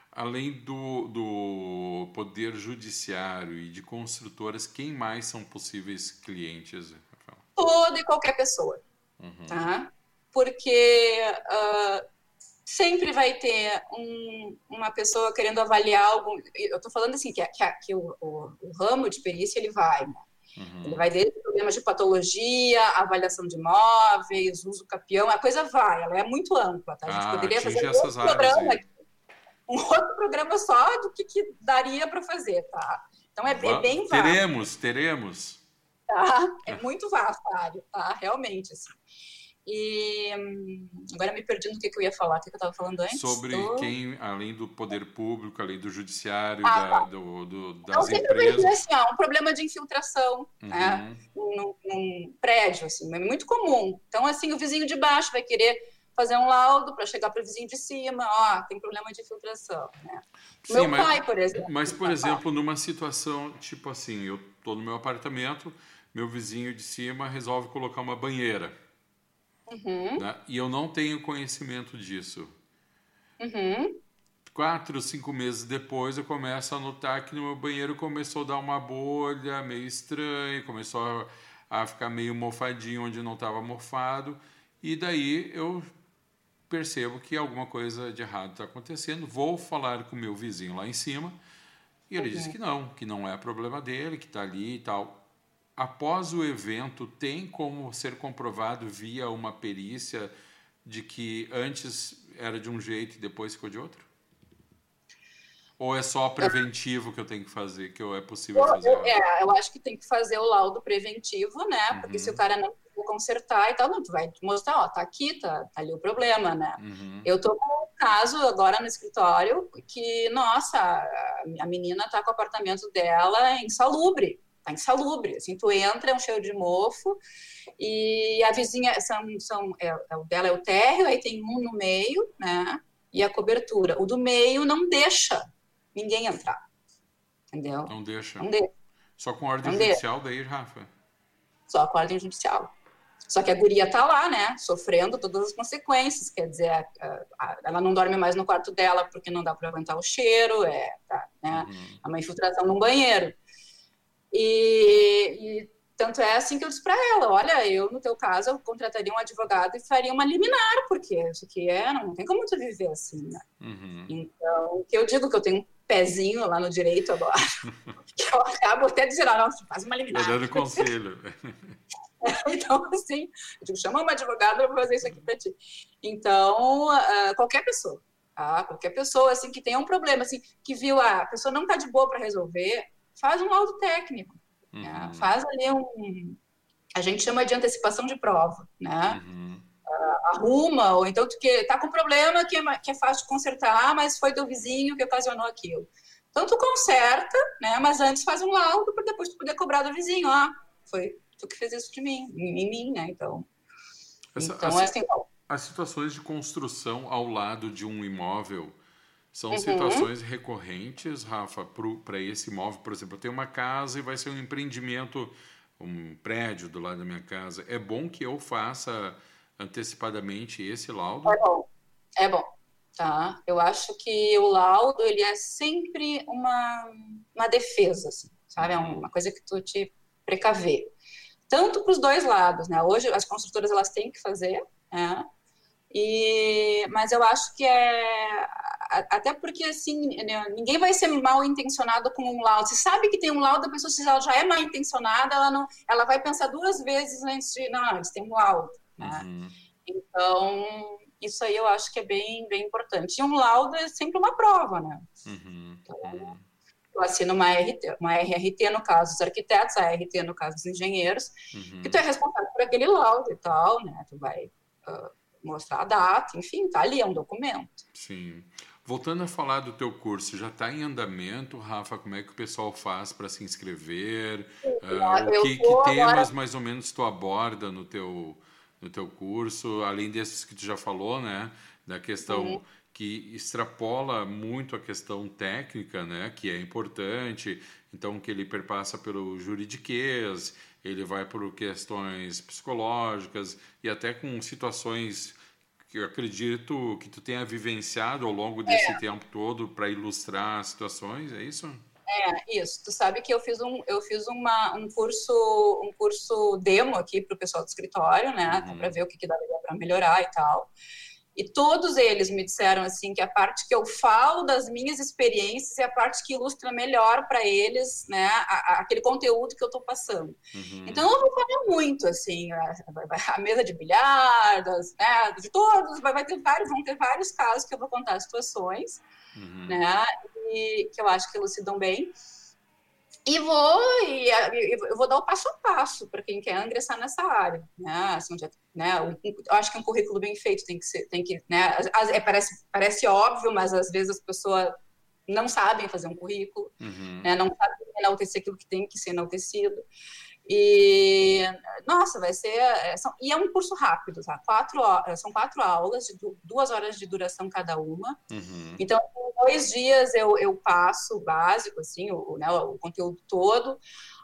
Além do, do poder judiciário e de construtoras, quem mais são possíveis clientes? Rafael? Toda e qualquer pessoa uhum. tá? Porque uh, sempre vai ter um, uma pessoa querendo avaliar algo. Eu estou falando assim que, que, que o, o, o, ramo de perícia ele vai, né? Uhum. Ele vai desde problemas de patologia, avaliação de imóveis, uso capião, a coisa vai, ela é muito ampla, tá? A gente ah, poderia fazer um outro programa aqui, um outro programa só do que, que daria para fazer, tá? Então é, é bem vasto. Teremos, teremos. Tá? É muito vasto a área, tá? Realmente, assim. E agora me perdi no que, que eu ia falar, o que, que eu estava falando antes. Sobre do... quem, além do poder público, além do judiciário, ah, da, tá. do, do, das então, empresas. Assim, ó, um problema de infiltração uhum. né, num, num, prédio, assim, é muito comum. Então, assim, o vizinho de baixo vai querer fazer um laudo para chegar para o vizinho de cima, ó, tem problema de infiltração. Né? Sim, meu mas, pai, por exemplo. Mas, por exemplo, numa situação tipo assim, eu estou no meu apartamento, meu vizinho de cima resolve colocar uma banheira. Uhum. Né? E eu não tenho conhecimento disso. Uhum. Quatro, cinco meses depois, eu começo a notar que no meu banheiro começou a dar uma bolha meio estranha, começou a, a ficar meio mofadinho onde não estava mofado. E daí eu percebo que alguma coisa de errado está acontecendo. Vou falar com o meu vizinho lá em cima. E ele uhum. disse que não, que não é problema dele, que está ali e tal após o evento, tem como ser comprovado via uma perícia de que antes era de um jeito e depois ficou de outro? Ou é só preventivo que eu tenho que fazer, que é possível fazer? É, eu acho que tem que fazer o laudo preventivo, né? Uhum. Porque se o cara não consertar e tal, não, tu vai mostrar, ó, tá aqui, tá, tá ali o problema, né? Uhum. Eu tô com um caso agora no escritório que, nossa, a menina tá com o apartamento dela insalubre tá insalubre, assim, tu entra, é um cheiro de mofo, e a vizinha, são, são, é, é, o dela é o térreo, aí tem um no meio, né, e a cobertura. O do meio não deixa ninguém entrar, entendeu? Não deixa. Não deixa. Só com ordem não judicial deixa. daí, Rafa? Só com ordem judicial. Só que a guria tá lá, né, sofrendo todas as consequências, quer dizer, a, a, ela não dorme mais no quarto dela porque não dá para aguentar o cheiro, é, tá, né, uhum. é uma infiltração num banheiro. E, e, tanto é assim que eu disse para ela: olha, eu, no teu caso, eu contrataria um advogado e faria uma liminar, porque isso aqui é, não tem como tu viver assim, né? Uhum. Então, que eu digo que eu tenho um pezinho lá no direito agora, que eu acabo até dizendo: ah, não, faz uma liminar. Tá dando conselho. então, assim, eu digo, chama uma advogada para fazer isso aqui para ti. Então, uh, qualquer pessoa, tá? qualquer pessoa, assim, que tenha um problema, assim, que viu, ah, a pessoa não está de boa para resolver, faz um laudo técnico, né? uhum. né? faz ali um, a gente chama de antecipação de prova, né? Uhum. Uh, arruma, ou então tu que tá com problema que é, que é fácil de consertar, mas foi teu vizinho que ocasionou aquilo. Então tu conserta, né? Mas antes faz um laudo para depois tu poder cobrar do vizinho, ah, foi tu que fez isso de mim, em mim, né? Então, Essa, então é assim. As situações de construção ao lado de um imóvel são uhum. situações recorrentes, Rafa, para esse imóvel. Por exemplo, eu tenho uma casa e vai ser um empreendimento, um prédio do lado da minha casa. É bom que eu faça antecipadamente esse laudo? É bom, é bom. Tá? Eu acho que o laudo ele é sempre uma, uma defesa, assim, sabe? É uma coisa que tu te precaver. Tanto para os dois lados, né? Hoje as construtoras elas têm que fazer, né? E, mas eu acho que é até porque assim né, ninguém vai ser mal intencionado com um laudo. Você sabe que tem um laudo, a pessoa se ela já é mal intencionada, ela não, ela vai pensar duas vezes antes de não, antes tem um laudo. Né? Uhum. Então isso aí eu acho que é bem bem importante. E um laudo é sempre uma prova, né? Uhum. Então, eu assino uma RT, uma RRT no caso dos arquitetos, a RT no caso dos engenheiros, uhum. que tu é responsável por aquele laudo e tal, né? Tu vai uh, mostrar a data, enfim, tá ali, é um documento. Sim. Voltando a falar do teu curso, já está em andamento, Rafa? Como é que o pessoal faz para se inscrever? Uh, o que, que temas agora... mais ou menos tu aborda no teu, no teu curso? Além desses que tu já falou, né? Da questão uhum. que extrapola muito a questão técnica, né? Que é importante. Então, que ele perpassa pelo juridiquês, ele vai por questões psicológicas e até com situações que eu acredito que tu tenha vivenciado ao longo desse é. tempo todo para ilustrar situações, é isso? É, isso. Tu sabe que eu fiz um, eu fiz uma, um curso, um curso demo aqui para o pessoal do escritório, né, uhum. para ver o que, que daria para melhorar e tal. E todos eles me disseram assim que a parte que eu falo das minhas experiências é a parte que ilustra melhor para eles, né, a, a, aquele conteúdo que eu estou passando. Uhum. Então eu vou falar muito assim, a, a mesa de bilhar, das, né, de todos, vai, vai, ter vários, vão ter vários casos que eu vou contar situações, uhum. né, e que eu acho que elucidam bem. E vou, e, eu vou dar o passo a passo para quem quer ingressar nessa área, né? Assim, né? Eu acho que um currículo bem feito tem que ser, tem que, né? É, parece, parece óbvio, mas às vezes as pessoas não sabem fazer um currículo, uhum. né? Não sabem enaltecer aquilo que tem que ser enaltecido. E, nossa, vai ser. É, são, e é um curso rápido, tá? Quatro, são quatro aulas, de duas horas de duração cada uma. Uhum. Então, em dois dias eu, eu passo o básico, assim, o, né, o conteúdo todo.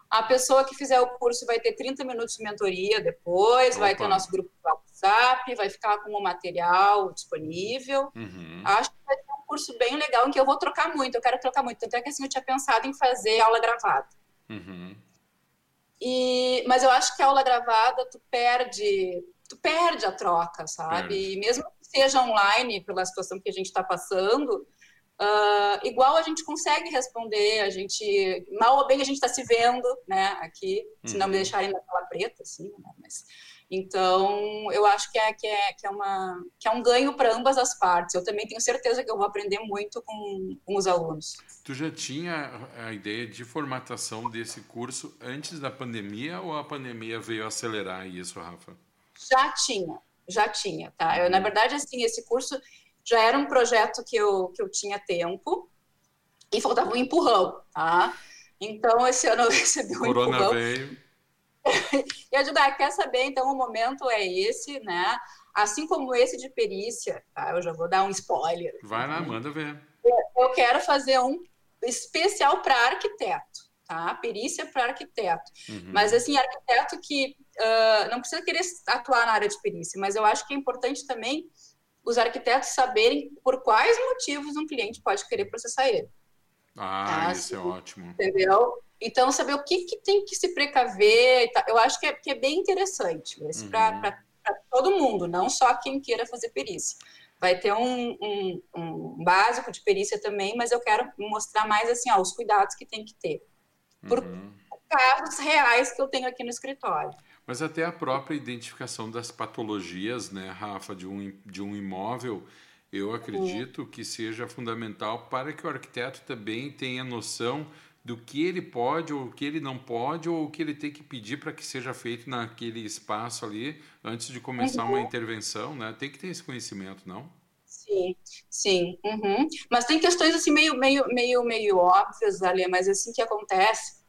A pessoa que fizer o curso vai ter 30 minutos de mentoria depois, Opa. vai ter o nosso grupo do WhatsApp, vai ficar com o material disponível. Uhum. Acho que vai ser um curso bem legal em que eu vou trocar muito, eu quero trocar muito. Tanto é que assim, eu tinha pensado em fazer aula gravada. Uhum. E, mas eu acho que a aula gravada tu perde, tu perde a troca, sabe? E mesmo que seja online pela situação que a gente está passando, Uh, igual a gente consegue responder, a gente, mal ou bem a gente está se vendo, né, aqui, se não me uhum. deixarem na tela preta, assim, né, mas, então, eu acho que é, que é, que é, uma, que é um ganho para ambas as partes. Eu também tenho certeza que eu vou aprender muito com, com os alunos. Tu já tinha a ideia de formatação desse curso antes da pandemia ou a pandemia veio acelerar isso, Rafa? Já tinha, já tinha, tá? Eu, na uhum. verdade, assim, esse curso já era um projeto que eu, que eu tinha tempo e faltava um empurrão, tá? Então, esse ano eu recebi um Corona empurrão. Veio. e ajudar, quer saber? Então, o momento é esse, né? Assim como esse de perícia, tá? Eu já vou dar um spoiler. Vai lá, manda ver. Eu quero fazer um especial para arquiteto, tá? Perícia para arquiteto. Uhum. Mas, assim, arquiteto que uh, não precisa querer atuar na área de perícia, mas eu acho que é importante também os arquitetos saberem por quais motivos um cliente pode querer processar ele. Ah, tá? isso é assim, ótimo. Entendeu? Então, saber o que, que tem que se precaver, eu acho que é, que é bem interessante, uhum. para todo mundo, não só quem queira fazer perícia. Vai ter um, um, um, básico de perícia também, mas eu quero mostrar mais assim, ó, os cuidados que tem que ter. Por uhum. casos reais que eu tenho aqui no escritório. Mas até a própria identificação das patologias, né, Rafa, de um, de um imóvel, eu acredito que seja fundamental para que o arquiteto também tenha noção do que ele pode ou o que ele não pode ou o que ele tem que pedir para que seja feito naquele espaço ali antes de começar uhum. uma intervenção, né? Tem que ter esse conhecimento, não? Sim, sim. Uhum. Mas tem questões assim meio, meio, meio, meio óbvias ali, mas assim que acontece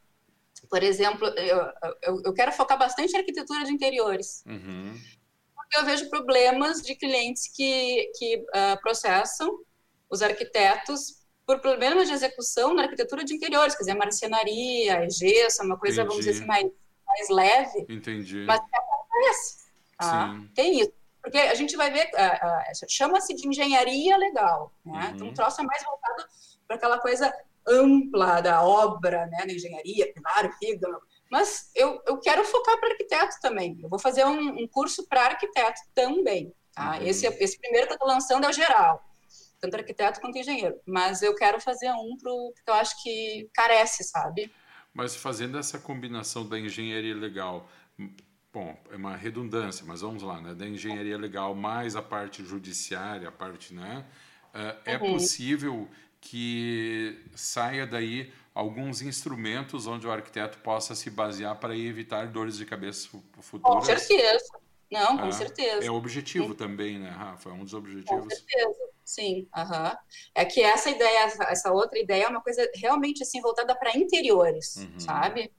por exemplo, eu, eu, eu quero focar bastante em arquitetura de interiores. Uhum. Porque eu vejo problemas de clientes que, que uh, processam os arquitetos por problemas de execução na arquitetura de interiores, quer dizer, marcenaria, gesso, uma coisa, Entendi. vamos dizer assim, mais, mais leve. Entendi. Mas acontece. Tá? Tem isso. Porque a gente vai ver, uh, uh, chama-se de engenharia legal. Né? Uhum. Então, o troço é mais voltado para aquela coisa ampla da obra, né, da engenharia, primário, fígado, mas eu, eu quero focar para arquiteto também. Eu vou fazer um, um curso para arquiteto também. Tá? Uhum. Esse, esse primeiro que eu estou lançando é o geral, tanto arquiteto quanto engenheiro. Mas eu quero fazer um pro, porque eu acho que carece, sabe? Mas fazendo essa combinação da engenharia legal, bom, é uma redundância, mas vamos lá, né? Da engenharia legal mais a parte judiciária, a parte, né? É, é uhum. possível que saia daí alguns instrumentos onde o arquiteto possa se basear para evitar dores de cabeça futuras. Com certeza. Não, com é, certeza. É objetivo Sim. também, né, Rafa? É um dos objetivos. Com certeza. Sim, uhum. é que essa ideia, essa outra ideia é uma coisa realmente assim voltada para interiores, uhum. sabe?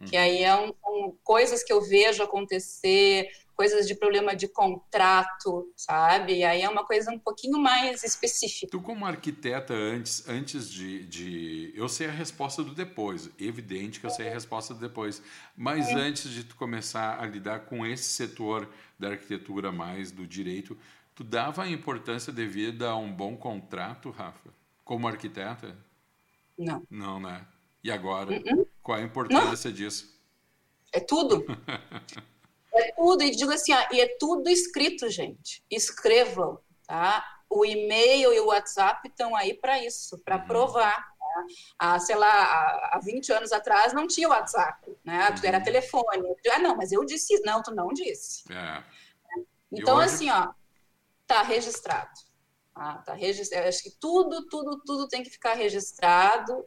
Uhum. Que aí é um, um, coisas que eu vejo acontecer, coisas de problema de contrato, sabe? E aí é uma coisa um pouquinho mais específica. Tu, como arquiteta, antes, antes de, de. Eu sei a resposta do depois, evidente que eu sei a resposta do depois, mas é. antes de tu começar a lidar com esse setor da arquitetura mais do direito, tu dava a importância devida a um bom contrato, Rafa? Como arquiteta? Não. Não, né? E agora? Uh -uh. Qual a importância Não. disso? É tudo. É tudo, e digo assim, ah, e é tudo escrito, gente. Escrevam, tá? O e-mail e o WhatsApp estão aí para isso, para uhum. provar. Né? Há, sei lá, há, há 20 anos atrás não tinha WhatsApp, né? Uhum. Era telefone. Ah, não, mas eu disse, não, tu não disse. É. Então, hoje... assim, ó, tá registrado. Ah, tá registrado. Acho que tudo, tudo, tudo tem que ficar registrado.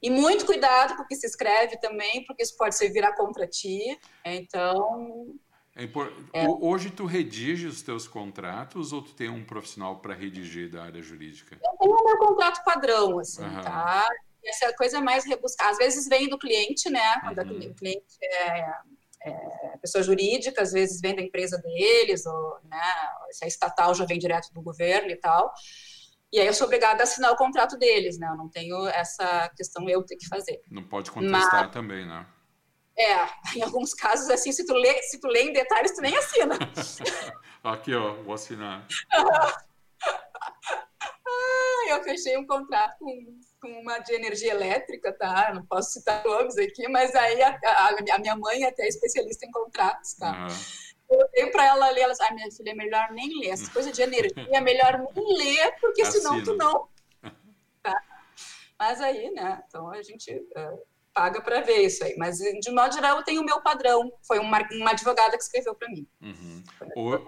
E muito cuidado com o que se escreve também, porque isso pode ser virar contra ti. Então. É impor... é. Hoje tu redige os teus contratos ou tu tem um profissional para redigir da área jurídica? Eu tenho o meu contrato padrão, assim, uhum. tá? Essa é a coisa mais rebuscada. Às vezes vem do cliente, né? Quando uhum. o cliente é, é, pessoa jurídica, às vezes vem da empresa deles, ou né, se é estatal já vem direto do governo e tal. E aí eu sou obrigada a assinar o contrato deles, né? Eu não tenho essa questão eu ter que fazer. Não pode contestar Mas, também, né? É, em alguns casos, assim, se tu lê, se tu lê em detalhes, tu nem assina. Aqui, ó, vou assinar. ah, eu fechei um contrato com, com uma de energia elétrica, tá? não posso citar nomes aqui, mas aí a, a, a, minha mãe é até especialista em contratos, tá? Uhum eu dei para ela ler, ela disse, ah, minha filha, é melhor nem ler. Essa coisa de energia é melhor nem ler, porque senão tu não. Tá? Mas aí, né? Então a gente uh, paga para ver isso aí. Mas de modo geral, eu tenho o meu padrão. Foi uma, uma advogada que escreveu para mim. Uhum.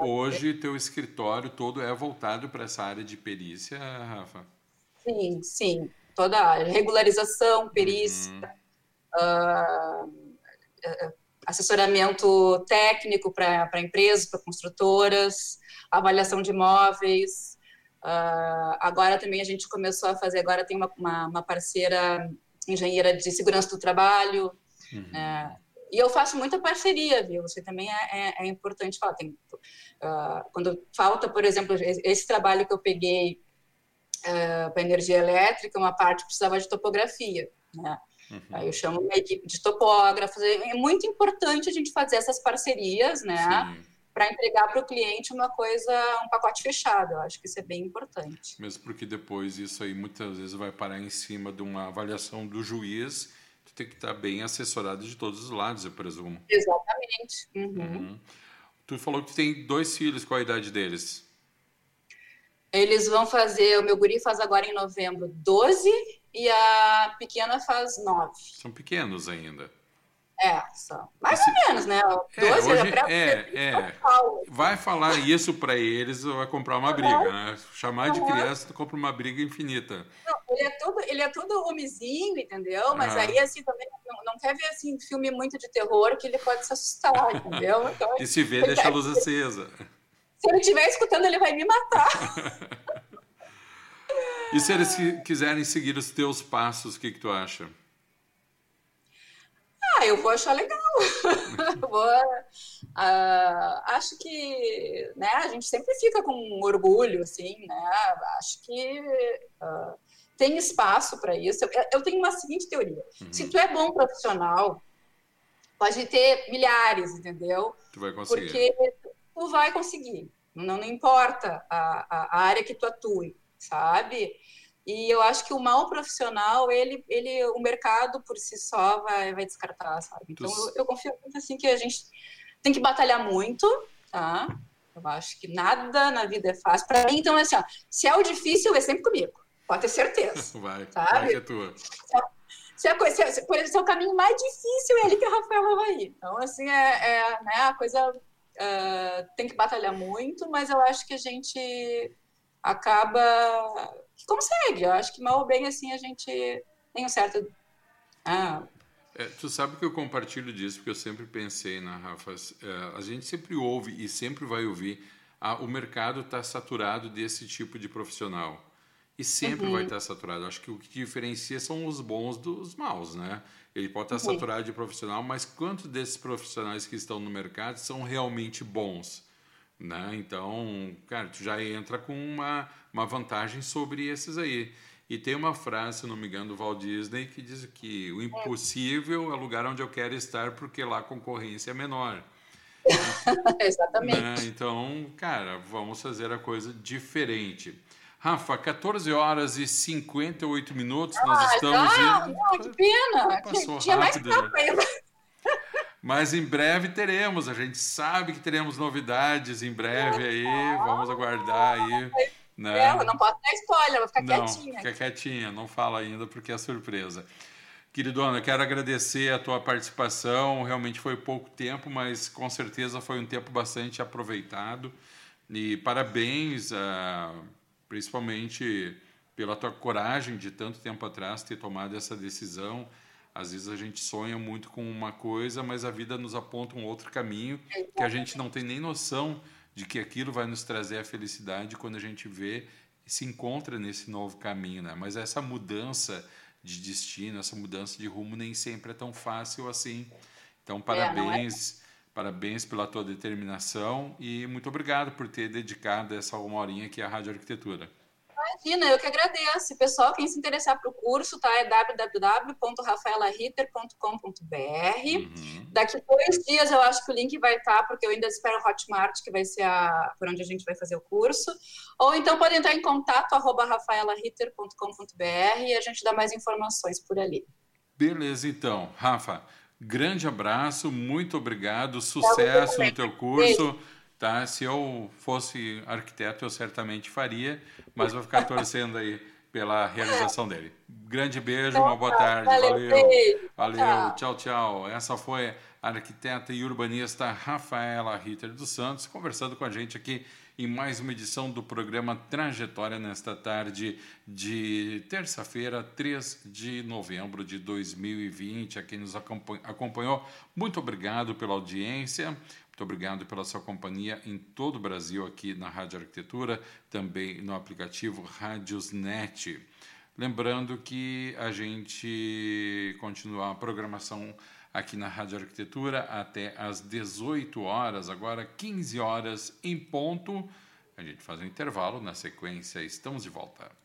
Hoje, teu escritório todo é voltado para essa área de perícia, Rafa? Sim, sim. Toda a área. Regularização, perícia. Uhum. Uh, assessoramento técnico para empresas, para construtoras, avaliação de imóveis. Uh, agora também a gente começou a fazer, agora tem uma, uma, uma parceira engenheira de segurança do trabalho. Uhum. Uh, e eu faço muita parceria, viu? Você também é, é, é importante falar. Tem, uh, quando falta, por exemplo, esse trabalho que eu peguei para energia elétrica, uma parte precisava de topografia. Né? Uhum. Aí eu chamo uma equipe de topógrafos. É muito importante a gente fazer essas parcerias, né? Para entregar para o cliente uma coisa, um pacote fechado. Eu acho que isso é bem importante. Mesmo porque depois isso aí muitas vezes vai parar em cima de uma avaliação do juiz. Tu tem que estar bem assessorado de todos os lados, eu presumo. Exatamente. Uhum. Uhum. Tu falou que tem dois filhos, qual a idade deles? Eles vão fazer, o meu guri faz agora em novembro 12 e a pequena faz 9. São pequenos ainda. É, são. Mais Esse... ou menos, né? 12 é, hoje, é, é. Vai falar isso para eles, vai comprar uma briga, uhum. né? Chamar de criança, tu compra uma briga infinita. Não, ele é todo, ele é todo homizinho, entendeu? Mas aí, assim, também não, não, quer ver, assim, filme muito de terror que ele pode se assustar, entendeu? Então, e se vê, deixa a luz acesa. Se ele estiver escutando, ele vai me matar. e se eles quiserem seguir os teus passos, o que, que tu acha? Ah, eu vou achar legal. vou, uh, acho que né, a gente sempre fica com orgulho, assim, né? Acho que uh, tem espaço para isso. Eu, eu, tenho uma seguinte teoria: uhum. se tu é bom profissional, pode ter milhares, entendeu? Tu vai conseguir. Porque tu vai conseguir. Não, não importa a, a, área que tu atue, sabe? E eu acho que o mal profissional, ele, ele, o mercado por si só vai, vai descartar, sabe? Então eu, eu confio muito assim que a gente tem que batalhar muito, tá? Eu acho que nada na vida é fácil. Para mim, então, assim, ó, se é o difícil, é sempre comigo. Pode ter certeza. Vai, sabe? vai que é tua. Se é, se, é, se, por exemplo, se é o caminho mais difícil, é ele que a Rafaela vai ir. Então, assim, é, é né, a coisa Uh, tem que batalhar muito, mas eu acho que a gente acaba que consegue. Eu acho que mal ou bem assim a gente tem um certo. Ah, é, tu sabe que eu compartilho disso porque eu sempre pensei na Rafa. É, a gente sempre ouve e sempre vai ouvir. Ah, o mercado está saturado desse tipo de profissional e sempre uhum. vai estar saturado. Acho que o que diferencia são os bons dos maus, né? Ele pode estar saturado de profissional, mas quantos desses profissionais que estão no mercado são realmente bons? Né? Então, cara, tu já entra com uma, uma vantagem sobre esses aí. E tem uma frase, se não me engano, do Walt Disney que diz que o impossível é o lugar onde eu quero estar porque lá a concorrência é menor. Exatamente. Né? Então, cara, vamos fazer a coisa diferente. Rafa, 14 horas e 58 minutos, ah, nós estamos indo. Não, que pena! Passou Tinha rápido. ainda. Mas em breve teremos, a gente sabe que teremos novidades em breve aí, vamos aguardar aí. Né? É, não posso dar spoiler, vou ficar não, quietinha. Fica quietinha, não fala ainda porque é surpresa. Queridona, eu quero agradecer a tua participação. Realmente foi pouco tempo, mas com certeza foi um tempo bastante aproveitado. E parabéns, uh, principalmente pela tua coragem de tanto tempo atrás ter tomado essa decisão. Às vezes a gente sonha muito com uma coisa, mas a vida nos aponta um outro caminho que a gente não tem nem noção de que aquilo vai nos trazer a felicidade quando a gente vê e se encontra nesse novo caminho, né? Mas essa mudança de destino, essa mudança de rumo nem sempre é tão fácil assim. Então, parabéns, é, é. Parabéns pela tua determinação e muito obrigado por ter dedicado essa uma horinha aqui à Rádio Arquitetura. Imagina, eu que agradeço. Pessoal, quem se interessar para o curso, tá? É www.rafaelaritter.com.br. Uhum. Daqui dois dias eu acho que o link vai estar, tá, porque eu ainda espero o Hotmart, que vai ser a, por onde a gente vai fazer o curso. Ou então pode entrar em contato, arroba rafaelaritter.com.br e a gente dá mais informações por ali. Beleza, então. Rafa, grande abraço, muito obrigado, sucesso no teu curso. Tá? Se eu fosse arquiteto, eu certamente faria, mas vou ficar torcendo aí pela realização dele. Grande beijo, uma boa tarde. Valeu. Valeu. Tchau, tchau. Essa foi a arquiteta e urbanista Rafaela Ritter dos Santos conversando com a gente aqui em mais uma edição do programa Trajetória nesta tarde de terça-feira, 3 de novembro de 2020. A quem nos acompanhou, muito obrigado pela audiência. Muito obrigado pela sua companhia em todo o Brasil aqui na Rádio Arquitetura, também no aplicativo Rádiosnet. Lembrando que a gente continua a programação aqui na Rádio Arquitetura até às 18 horas, agora 15 horas em ponto. A gente faz um intervalo, na sequência estamos de volta.